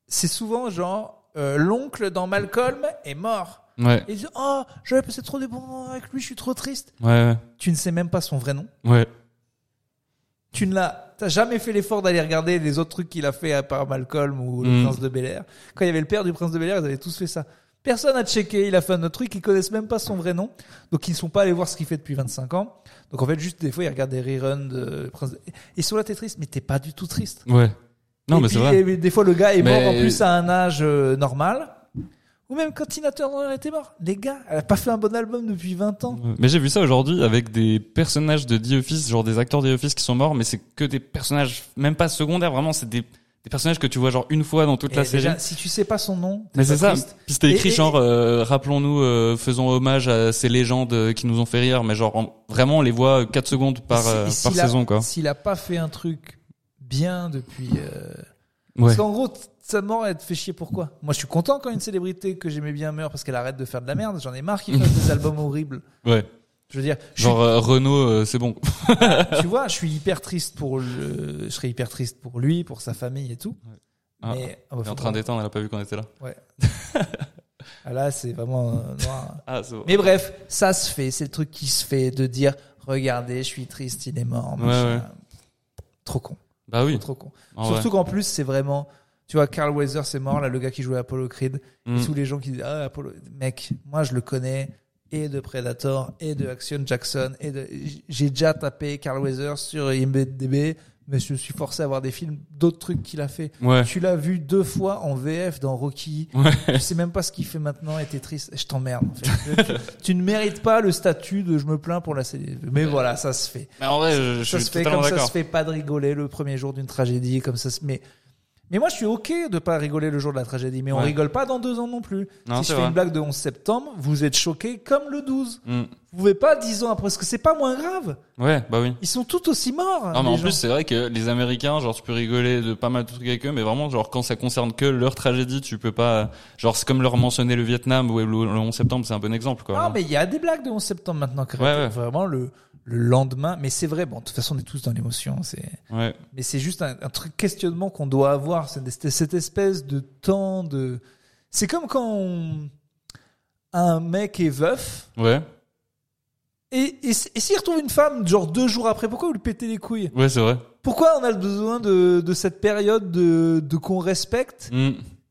c'est souvent genre euh, l'oncle dans Malcolm est mort. Ouais. Et il dit oh j'avais passé trop des bons moments avec lui, je suis trop triste. Ouais. Tu ne sais même pas son vrai nom. Ouais. Tu ne l'as, t'as jamais fait l'effort d'aller regarder les autres trucs qu'il a fait à part Malcolm ou le Mm. Prince de Bel Air. Quand il y avait le père du Prince de Bel Air, ils avaient tous fait ça. Personne n'a checké, il a fait un autre truc, ils connaissent même pas son vrai nom. Donc ils ne sont pas allés voir ce qu'il fait depuis 25 ans. Donc en fait, juste des fois, ils regardent des reruns de. Et sur là, t'es triste, mais t'es pas du tout triste. Ouais. Non, et mais c'est vrai. et des fois, le gars est Mais- mort en plus à un âge euh, normal. Ou même quand Tina Turner était mort. Les gars, elle a pas fait un bon album depuis 20 ans. Mais j'ai vu ça aujourd'hui avec des personnages de The Office, genre des acteurs de The Office qui sont morts, mais c'est que des personnages, même pas secondaires, vraiment, c'est des, des personnages que tu vois genre une fois dans toute Et la déjà, série. si tu sais pas son nom, Mais c'est ça. Puis c'était écrit Et- et- genre, euh, rappelons-nous, euh, faisons hommage à ces légendes euh, qui nous ont fait rire, mais genre en- vraiment on les voit 4 secondes par, euh, par a- saison quoi. S'il a pas fait un truc bien depuis. euh, Ouais. Parce qu'en gros, sa mort, elle te fait chier pourquoi? Moi, je suis content quand une célébrité que j'aimais bien meurt parce qu'elle arrête de faire de la merde. J'en ai marre qu'il fasse des albums horribles. Ouais. Je veux dire, je Genre euh, Renault, euh, c'est bon. tu vois, je suis hyper triste pour le. Je serais hyper triste pour lui, pour sa famille et tout. Ah, mais ah, bah, On est en train d'éteindre, elle a pas vu qu'on était là. Ah, là, c'est vraiment euh, noir. Ah, bon. Mais bref, ça se fait. C'est le truc qui se fait de dire regardez, je suis triste, il est mort. Ouais, ouais. Trop con. Bah oui. Trop con. en. Surtout qu'en plus, c'est vraiment. Tu vois, Carl Weathers c'est mort, là, le gars qui jouait Apollo Creed. Mm. Et tous les gens qui disent Ah, Apollo. Mec, moi, je le connais. Et de Predator, et de Action Jackson, et de. J'ai déjà tapé Carl Weathers sur IMDb, mais je suis forcé à voir des films, d'autres trucs qu'il a fait. Ouais. Tu l'as vu deux fois en VF dans Rocky. Ouais. Tu sais même pas ce qu'il fait maintenant et t'es triste. Je t'emmerde. En fait. tu, tu ne mérites pas le statut de je me plains pour la série. Mais voilà, ça se fait. Mais en vrai, je, je Ça suis se fait comme ça se fait pas de rigoler le premier jour d'une tragédie comme ça. se- Mais mais moi je suis ok de pas rigoler le jour de la tragédie. Mais on Ouais. rigole pas dans deux ans non plus. Non, si c'est je fais vrai. une blague de 11 septembre, vous êtes choqués comme le 12. Mm. Vous pouvez pas dix ans après parce que c'est pas moins grave. Ouais, bah oui. Ils sont tout aussi morts. Non, mais les en gens. plus, c'est vrai que les Américains, genre, tu peux rigoler de pas mal de trucs avec eux, mais vraiment, genre, quand ça concerne que leur tragédie, tu peux pas, genre, c'est comme leur mentionner le Vietnam ou le, le 11 septembre, c'est un bon exemple, quoi. Non, mais il y a des blagues de 11 septembre maintenant. qui Ouais, ouais. Vraiment le le lendemain. Mais c'est vrai. Bon, de toute façon, on est tous dans l'émotion. C'est Ouais. mais c'est juste un, un truc questionnement qu'on doit avoir. C'est cette espèce de temps de. C'est comme quand on- un mec est veuf Ouais. et, et, et s'il retrouve une femme genre deux jours après, pourquoi vous lui pétez les couilles? Ouais, c'est vrai. Pourquoi on a besoin de, de cette période de, de qu'on respecte? Mm.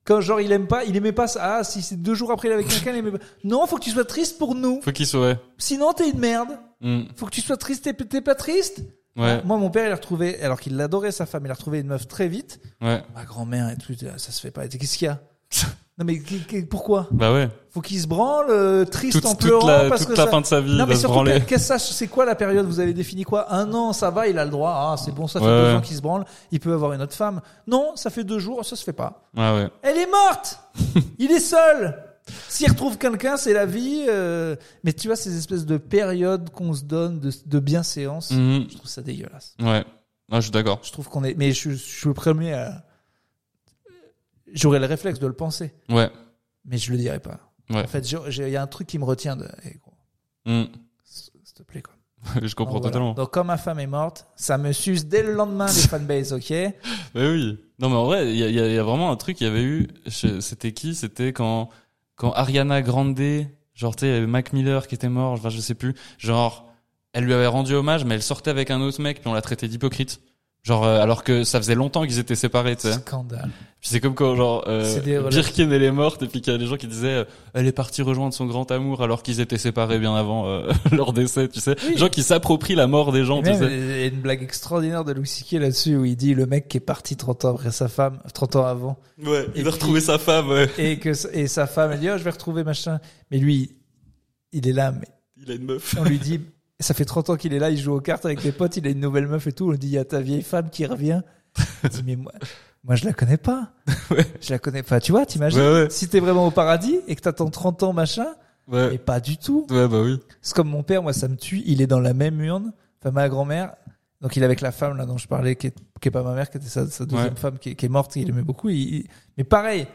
Quand genre il aime pas, il aimait pas ça. Ah si c'est deux jours après il est avec quelqu'un, il aimait pas. Non, faut que tu sois triste pour nous. Faut qu'il soit. Sinon t'es une merde. Mm. Faut que tu sois triste. T'es t'es pas triste Ouais. Moi mon père il a retrouvé, alors qu'il adorait sa femme, il a retrouvé une meuf très vite. Ouais. Ma grand-mère et tout, ça se fait pas. Qu'est-ce qu'il y a? Non mais qu- qu- pourquoi Bah ouais. Faut qu'il se branle, euh, triste Toute, en toute pleurant la, parce toute que la ça... fin de sa vie, Non mais surtout, branler. qu'est-ce que ça, c'est quoi la période Vous avez défini quoi Un an, ça va, il a le droit. Ah, c'est bon, ça fait Ouais, deux ouais. ans qu'il se branle. Il peut avoir une autre femme. Non, ça fait deux jours, ça se fait pas. Ouais, ouais. Elle est morte. il est seul. S'il retrouve quelqu'un, c'est la vie. euh, Mais tu vois ces espèces de périodes qu'on se donne de, de bienséance, Mhm. je trouve ça dégueulasse. Ouais. Ah, je suis d'accord. Je trouve qu'on est. Mais je, je suis le premier à. J'aurais le réflexe de le penser, Ouais. mais je le dirais pas. Ouais. En fait, il y a un truc qui me retient de. Eh, gros, Mm. S'il te plaît, quoi. je comprends Donc, voilà. totalement. Donc, quand ma femme est morte, ça me suce dès le lendemain des fanbases, ok? Bah oui. Non mais en vrai, il y a, il y a- il y a vraiment un truc qu'il y avait eu. C'était qui? C'était quand quand Ariana Grande, genre tu sais, il Mac Miller qui était mort. Enfin, je sais plus. Genre, elle lui avait rendu hommage, mais elle sortait avec un autre mec, puis on l'a traité d'hypocrite. Genre, euh, alors que ça faisait longtemps qu'ils étaient séparés, tu sais. Scandale. Puis c'est comme quand genre euh, Birkin elle est morte et puis qu'il y a des gens qui disaient euh, elle est partie rejoindre son grand amour alors qu'ils étaient séparés bien avant euh, leur décès, tu sais. Oui. Des gens qui s'approprient la mort des gens, Et tu même, sais. il y a une blague extraordinaire de Louis C.K. là-dessus où il dit le mec qui est parti 30 ans après sa femme, 30 ans avant, Ouais, il a puis- retrouvé sa femme, ouais. et que et sa femme elle dit oh je vais retrouver machin, mais lui il est là, mais Il a une meuf. on lui dit ça fait 30 ans qu'il est là, il joue aux cartes avec des potes, il a une nouvelle meuf et tout, on lui dit il y a ta vieille femme qui revient. Il dit mais moi moi je la connais pas. Ouais. Je la connais pas, tu vois, t'imagines Ouais, ouais. si t'es vraiment au paradis et que t'attends 30 ans machin, Ouais. mais pas du tout. Ouais, bah oui. C'est comme mon père, moi, ça me tue. Il est dans la même urne. Enfin, ma grand-mère. Donc, il est avec la femme, là, dont je parlais, qui est, qui est pas ma mère, qui était sa, sa deuxième femme, qui est, qui est morte, qu'il aimait beaucoup. Il- il- mais pareil.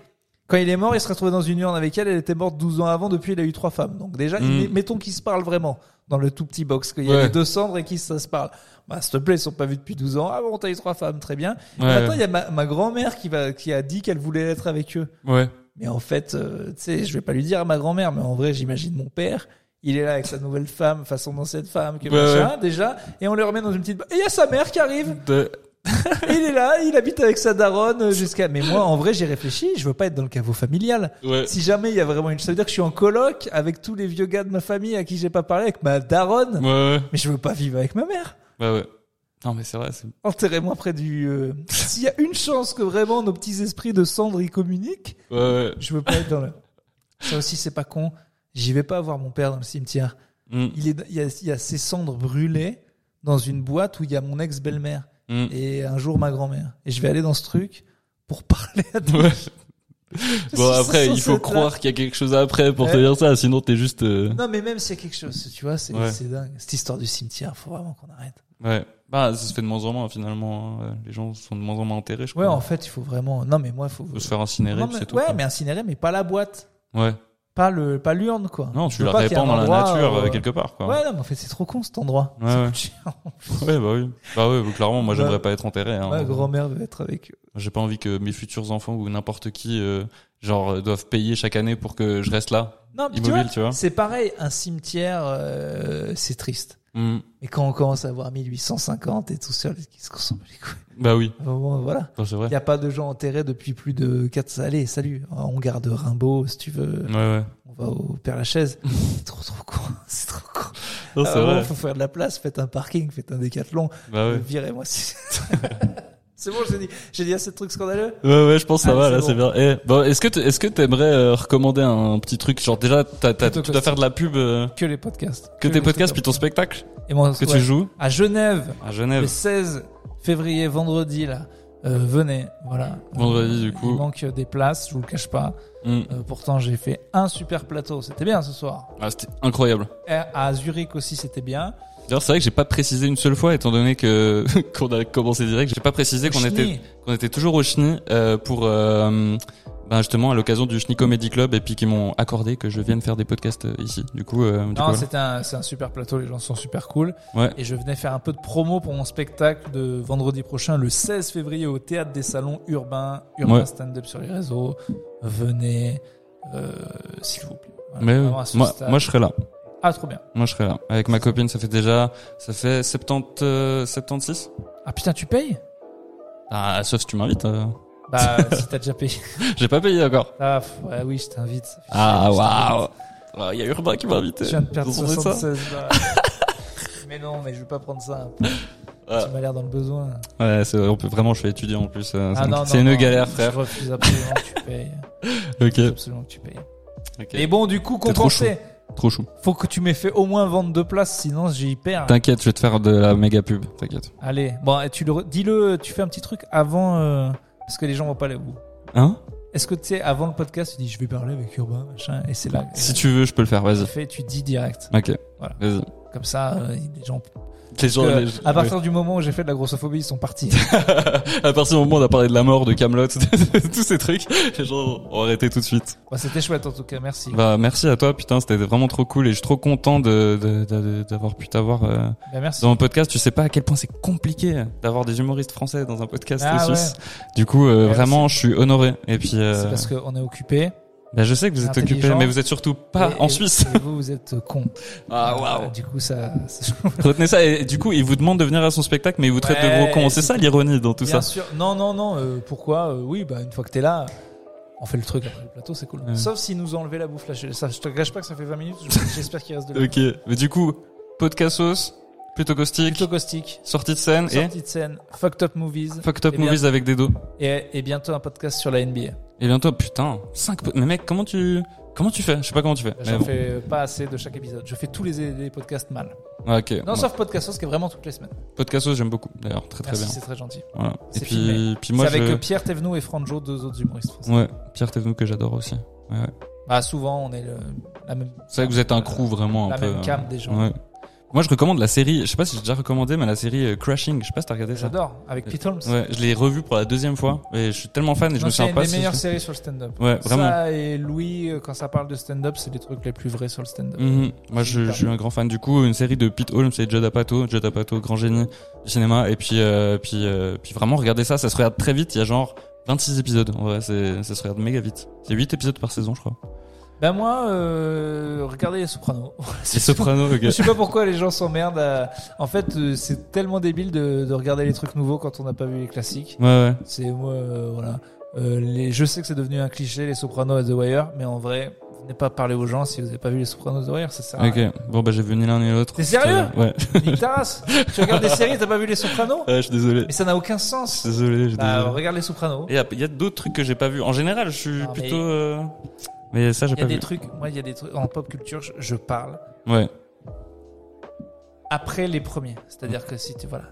Quand il est mort, il se retrouvait dans une urne avec elle. Elle était morte 12 ans avant. Depuis, il a eu trois femmes. Donc, déjà, Mm. il- mettons qu'ils se parlent vraiment dans le tout petit box. Qu'il y a Ouais. les deux cendres et qu'ils ça se parle. Bah, s'il te plaît, ils sont pas vus depuis 12 ans. Ah bon, t'as eu trois femmes. Très bien. Et. Maintenant, il y a ma, ma grand-mère qui va, qui a dit qu'elle voulait être avec eux. Ouais. Mais en fait, euh, tu sais, je vais pas lui dire à ma grand-mère, mais en vrai, j'imagine mon père. Il est là avec sa nouvelle femme, enfin son ancienne femme, que Ouais, machin, déjà, et on le remet dans une petite. Et il y a sa mère qui arrive. De- il est là, il habite avec sa daronne jusqu'à. Mais moi, en vrai, j'ai réfléchi. Je veux pas être dans le caveau familial. Ouais. Si jamais il y a vraiment une, ça veut dire que je suis en coloc avec tous les vieux gars de ma famille à qui j'ai pas parlé, avec ma daronne. Ouais, ouais. Mais je veux pas vivre avec ma mère. Bah ouais. Non, mais c'est vrai, c'est. Enterrez-moi près du. euh, S'il y a une chance que vraiment nos petits esprits de cendre y communiquent, Ouais, ouais. je veux pas être dans le. Ça aussi, c'est pas con. J'y vais pas voir mon père dans le cimetière. Mm, Il est, il y a, il y a ses cendres brûlées dans une boîte où il y a mon ex-belle-mère mm. et un jour ma grand-mère. Et je vais aller dans ce truc pour parler à des Ouais. Bon, après, il faut croire qu'il y a quelque chose après pour te Ouais. dire ça, sinon t'es juste. euh, Non, mais même s'il y a quelque chose, tu vois, c'est Ouais. dingue. Cette histoire du cimetière, faut vraiment qu'on arrête. Ouais. Bah, ça se fait de moins en moins, finalement. hein. Les gens sont de moins en moins enterrés, je Ouais, crois. en fait, il faut vraiment. Non, mais moi, il faut. Faut se faire incinérer, c'est tout. Ouais, quoi. mais incinéré, mais pas la boîte. Ouais. Pas le, pas l'urne, quoi. Non, tu la répands dans la nature, euh, euh, quelque part, quoi. Ouais, non, mais en fait, c'est trop con cet endroit. Ouais, C'est ouais. chiant. Ouais, bah oui. Bah ouais, clairement, moi, j'aimerais pas être enterré. Hein. Ma grand-mère veut être avec eux. J'ai pas envie que mes futurs enfants ou n'importe qui, euh, genre, euh, doivent payer chaque année pour que je reste là, Non, mais tu immobile, vois, tu vois. c'est pareil, un cimetière, euh, c'est triste. Mm. Mais quand on commence à voir 1850 et tout seul, qu'est-ce qu'on s'en bat les couilles? Bah oui, moment, Voilà. C'est vrai. Il n'y a pas de gens enterrés depuis plus de 4 Allez, salut. On garde Rimbaud, si tu veux. Ouais, ouais. On va au Père Lachaise. c'est trop, trop con. C'est trop con. Non, c'est vrai. faut faire de la place. Faites un parking, faites un décathlon. Bah ouais. Virez-moi. si- c'est bon, j'ai dit, j'ai dit assez de trucs scandaleux. Ouais, ouais, je pense que ça va, c'est là, bon. c'est bien. Eh, bon, est-ce que, est-ce que t'aimerais euh, recommander un petit truc, genre, déjà, t'as, t'as, tu dois faire de la pub, euh, Que les podcasts. que tes podcasts puis ton spectacle. Et moi, que ouais. tu joues À Genève, à le Genève. 16 février, vendredi, là. Euh, venez, voilà. Vendredi, du coup. Il manque des places, je vous le cache pas. Mm. Euh, pourtant, j'ai fait un super plateau. C'était bien ce soir. Ah, c'était incroyable. Et À Zurich aussi, c'était bien. D'ailleurs, c'est vrai que j'ai pas précisé une seule fois, étant donné que qu'on a commencé direct, j'ai pas précisé qu'on était qu'on était toujours au Schni euh, pour euh, ben justement à l'occasion du Schni Comedy Club et puis qu'ils m'ont accordé que je vienne faire des podcasts euh, ici. Du coup, euh, du Non, voilà. c'est un, c'est un super plateau, les gens sont super cool. Ouais. Et je venais faire un peu de promo pour mon spectacle de vendredi prochain, le 16 février, au Théâtre des Salons Urbains, Urbain Ouais. Stand-Up sur les réseaux. Venez, s'il vous plaît. Voilà, Mais moi, moi je serai là. Ah, trop bien. Moi je serai là. Avec ma copine, ça fait déjà, ça fait 70, euh, 76. Ah putain, tu payes? Ah, sauf si tu m'invites. euh. Bah, si t'as déjà payé. J'ai pas payé encore. Ah, pff, ouais, oui, je t'invite. Ah je t'invite. waouh. Ah, Il y a Urbain qui m'a invité. Je viens de perdre Vous entendez ça 76 balles. mais non, mais je vais pas prendre ça. Tu m'as l'air dans le besoin. Ouais, c'est, on peut vraiment, je fais étudier en plus. euh, Ah c'est- non, c'est non, une non, galère, Je frère. refuse absolument que tu payes. Ok. Absolument que tu payes. Ok. Et bon, du coup, T'es trop compenser. Trop chou. Faut que tu m'aies fait au moins vendre deux places, sinon j'y perds. T'inquiète, je vais te faire de la méga pub. T'inquiète. Allez, bon, et tu le, re- dis-le, tu fais un petit truc avant, euh, parce que les gens vont pas aller au bout. Hein? Est-ce que tu sais, avant le podcast, tu dis, je vais parler avec Urbain, machin, et c'est là. Si tu veux, je peux le faire. tu Vas-y. fais, tu dis direct. Ok. Voilà. Vas-y. Comme ça, euh, les gens. Les gens, que, les- à partir du moment où j'ai fait de la grossophobie, ils sont partis. à partir du moment où on a parlé de la mort, de Camelot, tous ces trucs, les gens ont arrêté tout de suite. Bon, c'était chouette en tout cas, merci. Bah merci à toi, putain, c'était vraiment trop cool et je suis trop content de d'avoir pu t'avoir euh, Bah, dans mon podcast. Tu sais pas à quel point c'est compliqué d'avoir des humoristes français dans un podcast Ah suisse. Du coup, euh, Ouais, vraiment, je suis honoré. Et puis, euh, C'est parce qu'on est occupé. Bah, je sais que vous êtes occupé, mais vous êtes surtout pas Et- en et- Suisse. Et vous, vous êtes con. Ah Euh, Du coup, ça. ça- Retenez ça. Et du coup, il vous demande de venir à son spectacle, mais il vous traite de gros con. C'est ça l'ironie dans tout Bien ça. sûr. Non, non, non. euh, pourquoi Euh, Oui, bah une fois que t'es là, on fait le truc après le plateau, c'est cool. Ouais. Sauf s'ils nous enlevé la bouffe là. Je, ça, je te cache pas que ça fait 20 minutes. je- J'espère qu'il reste de la Ok. Mais du coup, podcastos, plutôt caustique, Plutôt caustique. sortie de scène et Sortie de scène. Fucked up movies. fucked up Eh bien- movies avec des dos. Et, et bientôt un podcast sur la NBA. Et bientôt, putain, 5 Mais mec, comment tu comment tu fais? Je sais pas comment tu fais. J'en bon. fais pas assez de chaque épisode. Je fais tous les, les podcasts mal. Ah, ok. Non, sauf Podcastos qui est vraiment toutes les semaines. Podcastos, j'aime beaucoup. D'ailleurs, très très Merci, bien. c'est très gentil. Voilà. Et puis, filmé. puis moi, c'est avec je... Pierre Thévenoud et Franjo, deux autres humoristes français. ouais, Pierre Thévenoud que j'adore aussi. Ouais, ouais. Bah souvent, on est le, la même. C'est vrai que vous êtes un crew vraiment un La peu. même cam euh, des gens. Ouais. Moi, je recommande la série. Je sais pas si j'ai déjà recommandé, mais la série euh, Crashing. Je sais pas si t'as regardé ça. J'adore. Avec Pete Holmes. Ouais, je l'ai revu pour la deuxième fois et je suis tellement fan et je Non, me c'est souviens une pas des si meilleures séries sur le stand-up. Ouais, vraiment. Ça et Louis, euh, quand ça parle de stand-up, c'est les trucs les plus vrais sur le stand-up. Mhm. Moi, je suis un grand fan. Du coup, une série de Pete Holmes et Judd Apatow. Judd Apatow, grand génie du cinéma. Et puis, euh, puis, euh, puis vraiment, regardez ça. Ça se regarde très vite. Il y a genre 26 épisodes, en vrai, c'est, ça se regarde méga vite. C'est 8 épisodes par saison, je crois. Ben moi, euh, regardez les Sopranos. C'est Soprano, ok. Je sais pas pourquoi les gens s'emmerdent. à- En fait, euh, c'est tellement débile de, de regarder les trucs nouveaux quand on n'a pas vu les classiques. Ouais, ouais. C'est moi, euh, voilà. Euh, les, je sais que c'est devenu un cliché, les Sopranos et The Wire, mais en vrai, venez pas parler aux gens si vous avez pas vu les Sopranos et The Wire, ça sert à Ok, bon bah j'ai vu ni l'un ni l'autre. T'es sérieux Ouais. race. Tu regardes des séries, t'as pas vu les Sopranos Ouais, je suis désolé. Mais ça n'a aucun Je sens. suis désolé, je suis Bah, désolé. regarde les Sopranos. Et il y a, il y a d'autres trucs que j'ai pas vu. En général, je suis Non, mais- plutôt. euh, Mais ça, j'ai Il y a pas des vu. trucs, moi, il y a des trucs en pop culture, je, je parle Ouais. après les premiers. C'est-à-dire que si tu, voilà,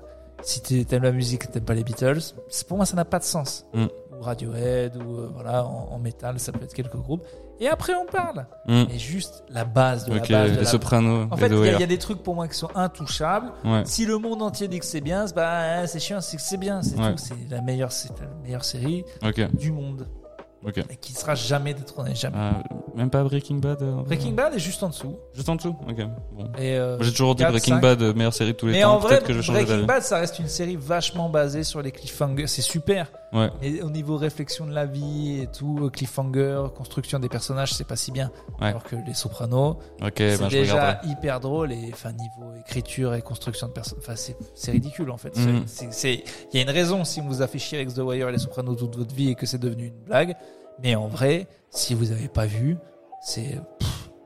si tu aimes la musique, t'aimes pas les Beatles, c'est- pour moi, ça n'a pas de sens. Mm. Ou Radiohead, ou euh, voilà, en, en métal, ça peut être quelques groupes. Et après, on parle. Hmm. Mais juste la base de Ok, la base. de les la- Sopranos En fait, The il y, a- Wire. il y a des trucs pour moi qui sont intouchables. Ouais. Si le monde entier dit que c'est bien, c'est bah, c'est chiant, c'est que c'est bien, c'est Ouais. tout. C'est la meilleure, c'est la meilleure série Ok, du monde. Et qui sera jamais détrônée, jamais. Ah, même pas Breaking Bad euh, Breaking Bad est juste en dessous. Juste en dessous Ok, bon. Euh, J'ai toujours dit Breaking. Bad, euh, meilleure série de tous les Mais temps. en vrai, que je Breaking. Bad, ça reste une série vachement basée sur les cliffhangers. C'est super. Ouais. Et au niveau réflexion de la vie et tout, euh, cliffhanger, construction des personnages, c'est pas si bien. Ouais. Alors que les Sopranos, c'est ben déjà hyper drôle et enfin niveau écriture et construction de personnages, enfin c'est ridicule en fait. Mhm. Il y a une raison si on vous a fait chier avec The Wire et les Sopranos toute votre vie et que c'est devenu une blague. Mais en vrai, si vous avez pas vu, c'est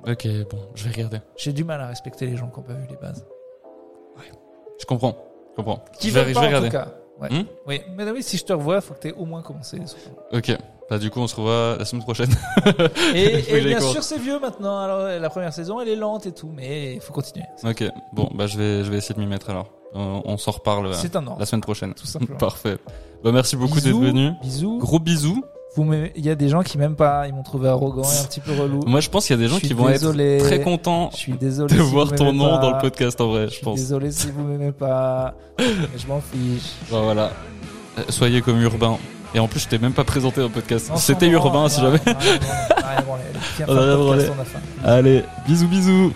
Ok, bon, je vais regarder. j'ai du mal à respecter les gens qui ont pas vu les bases. Je comprends, je comprends. Qui je vais, je pas vais en tout regarder. cas. Ouais. Hmm? Oui, mais oui, si je te revois, faut que tu aies au moins commencé. Ok, bah du coup on se revoit la semaine prochaine. Et, bien sûr, c'est vieux maintenant. Alors, la première saison, elle est lente et tout, mais il faut continuer. ok, bon, bah je vais, je vais essayer de m'y mettre alors. On, on s'en reparle euh, un ordre, la semaine prochaine. tout simplement. Parfait. Bah merci beaucoup d'être venu. Bisous. Gros bisous. Il y a des gens qui m'aiment pas. Ils m'ont trouvé arrogant et un petit peu relou. Moi je pense qu'il y a des gens qui vont désolé. être très contents Je suis désolé. de si voir ton nom pas. dans le podcast en vrai, Je je suis pense. désolé si vous m'aimez pas. je m'en fiche. Bah, voilà. Euh, Soyez comme Urbain. Et en plus, je t'ai même pas présenté dans le podcast. C'était Urbain si jamais. Allez, bisous bisous.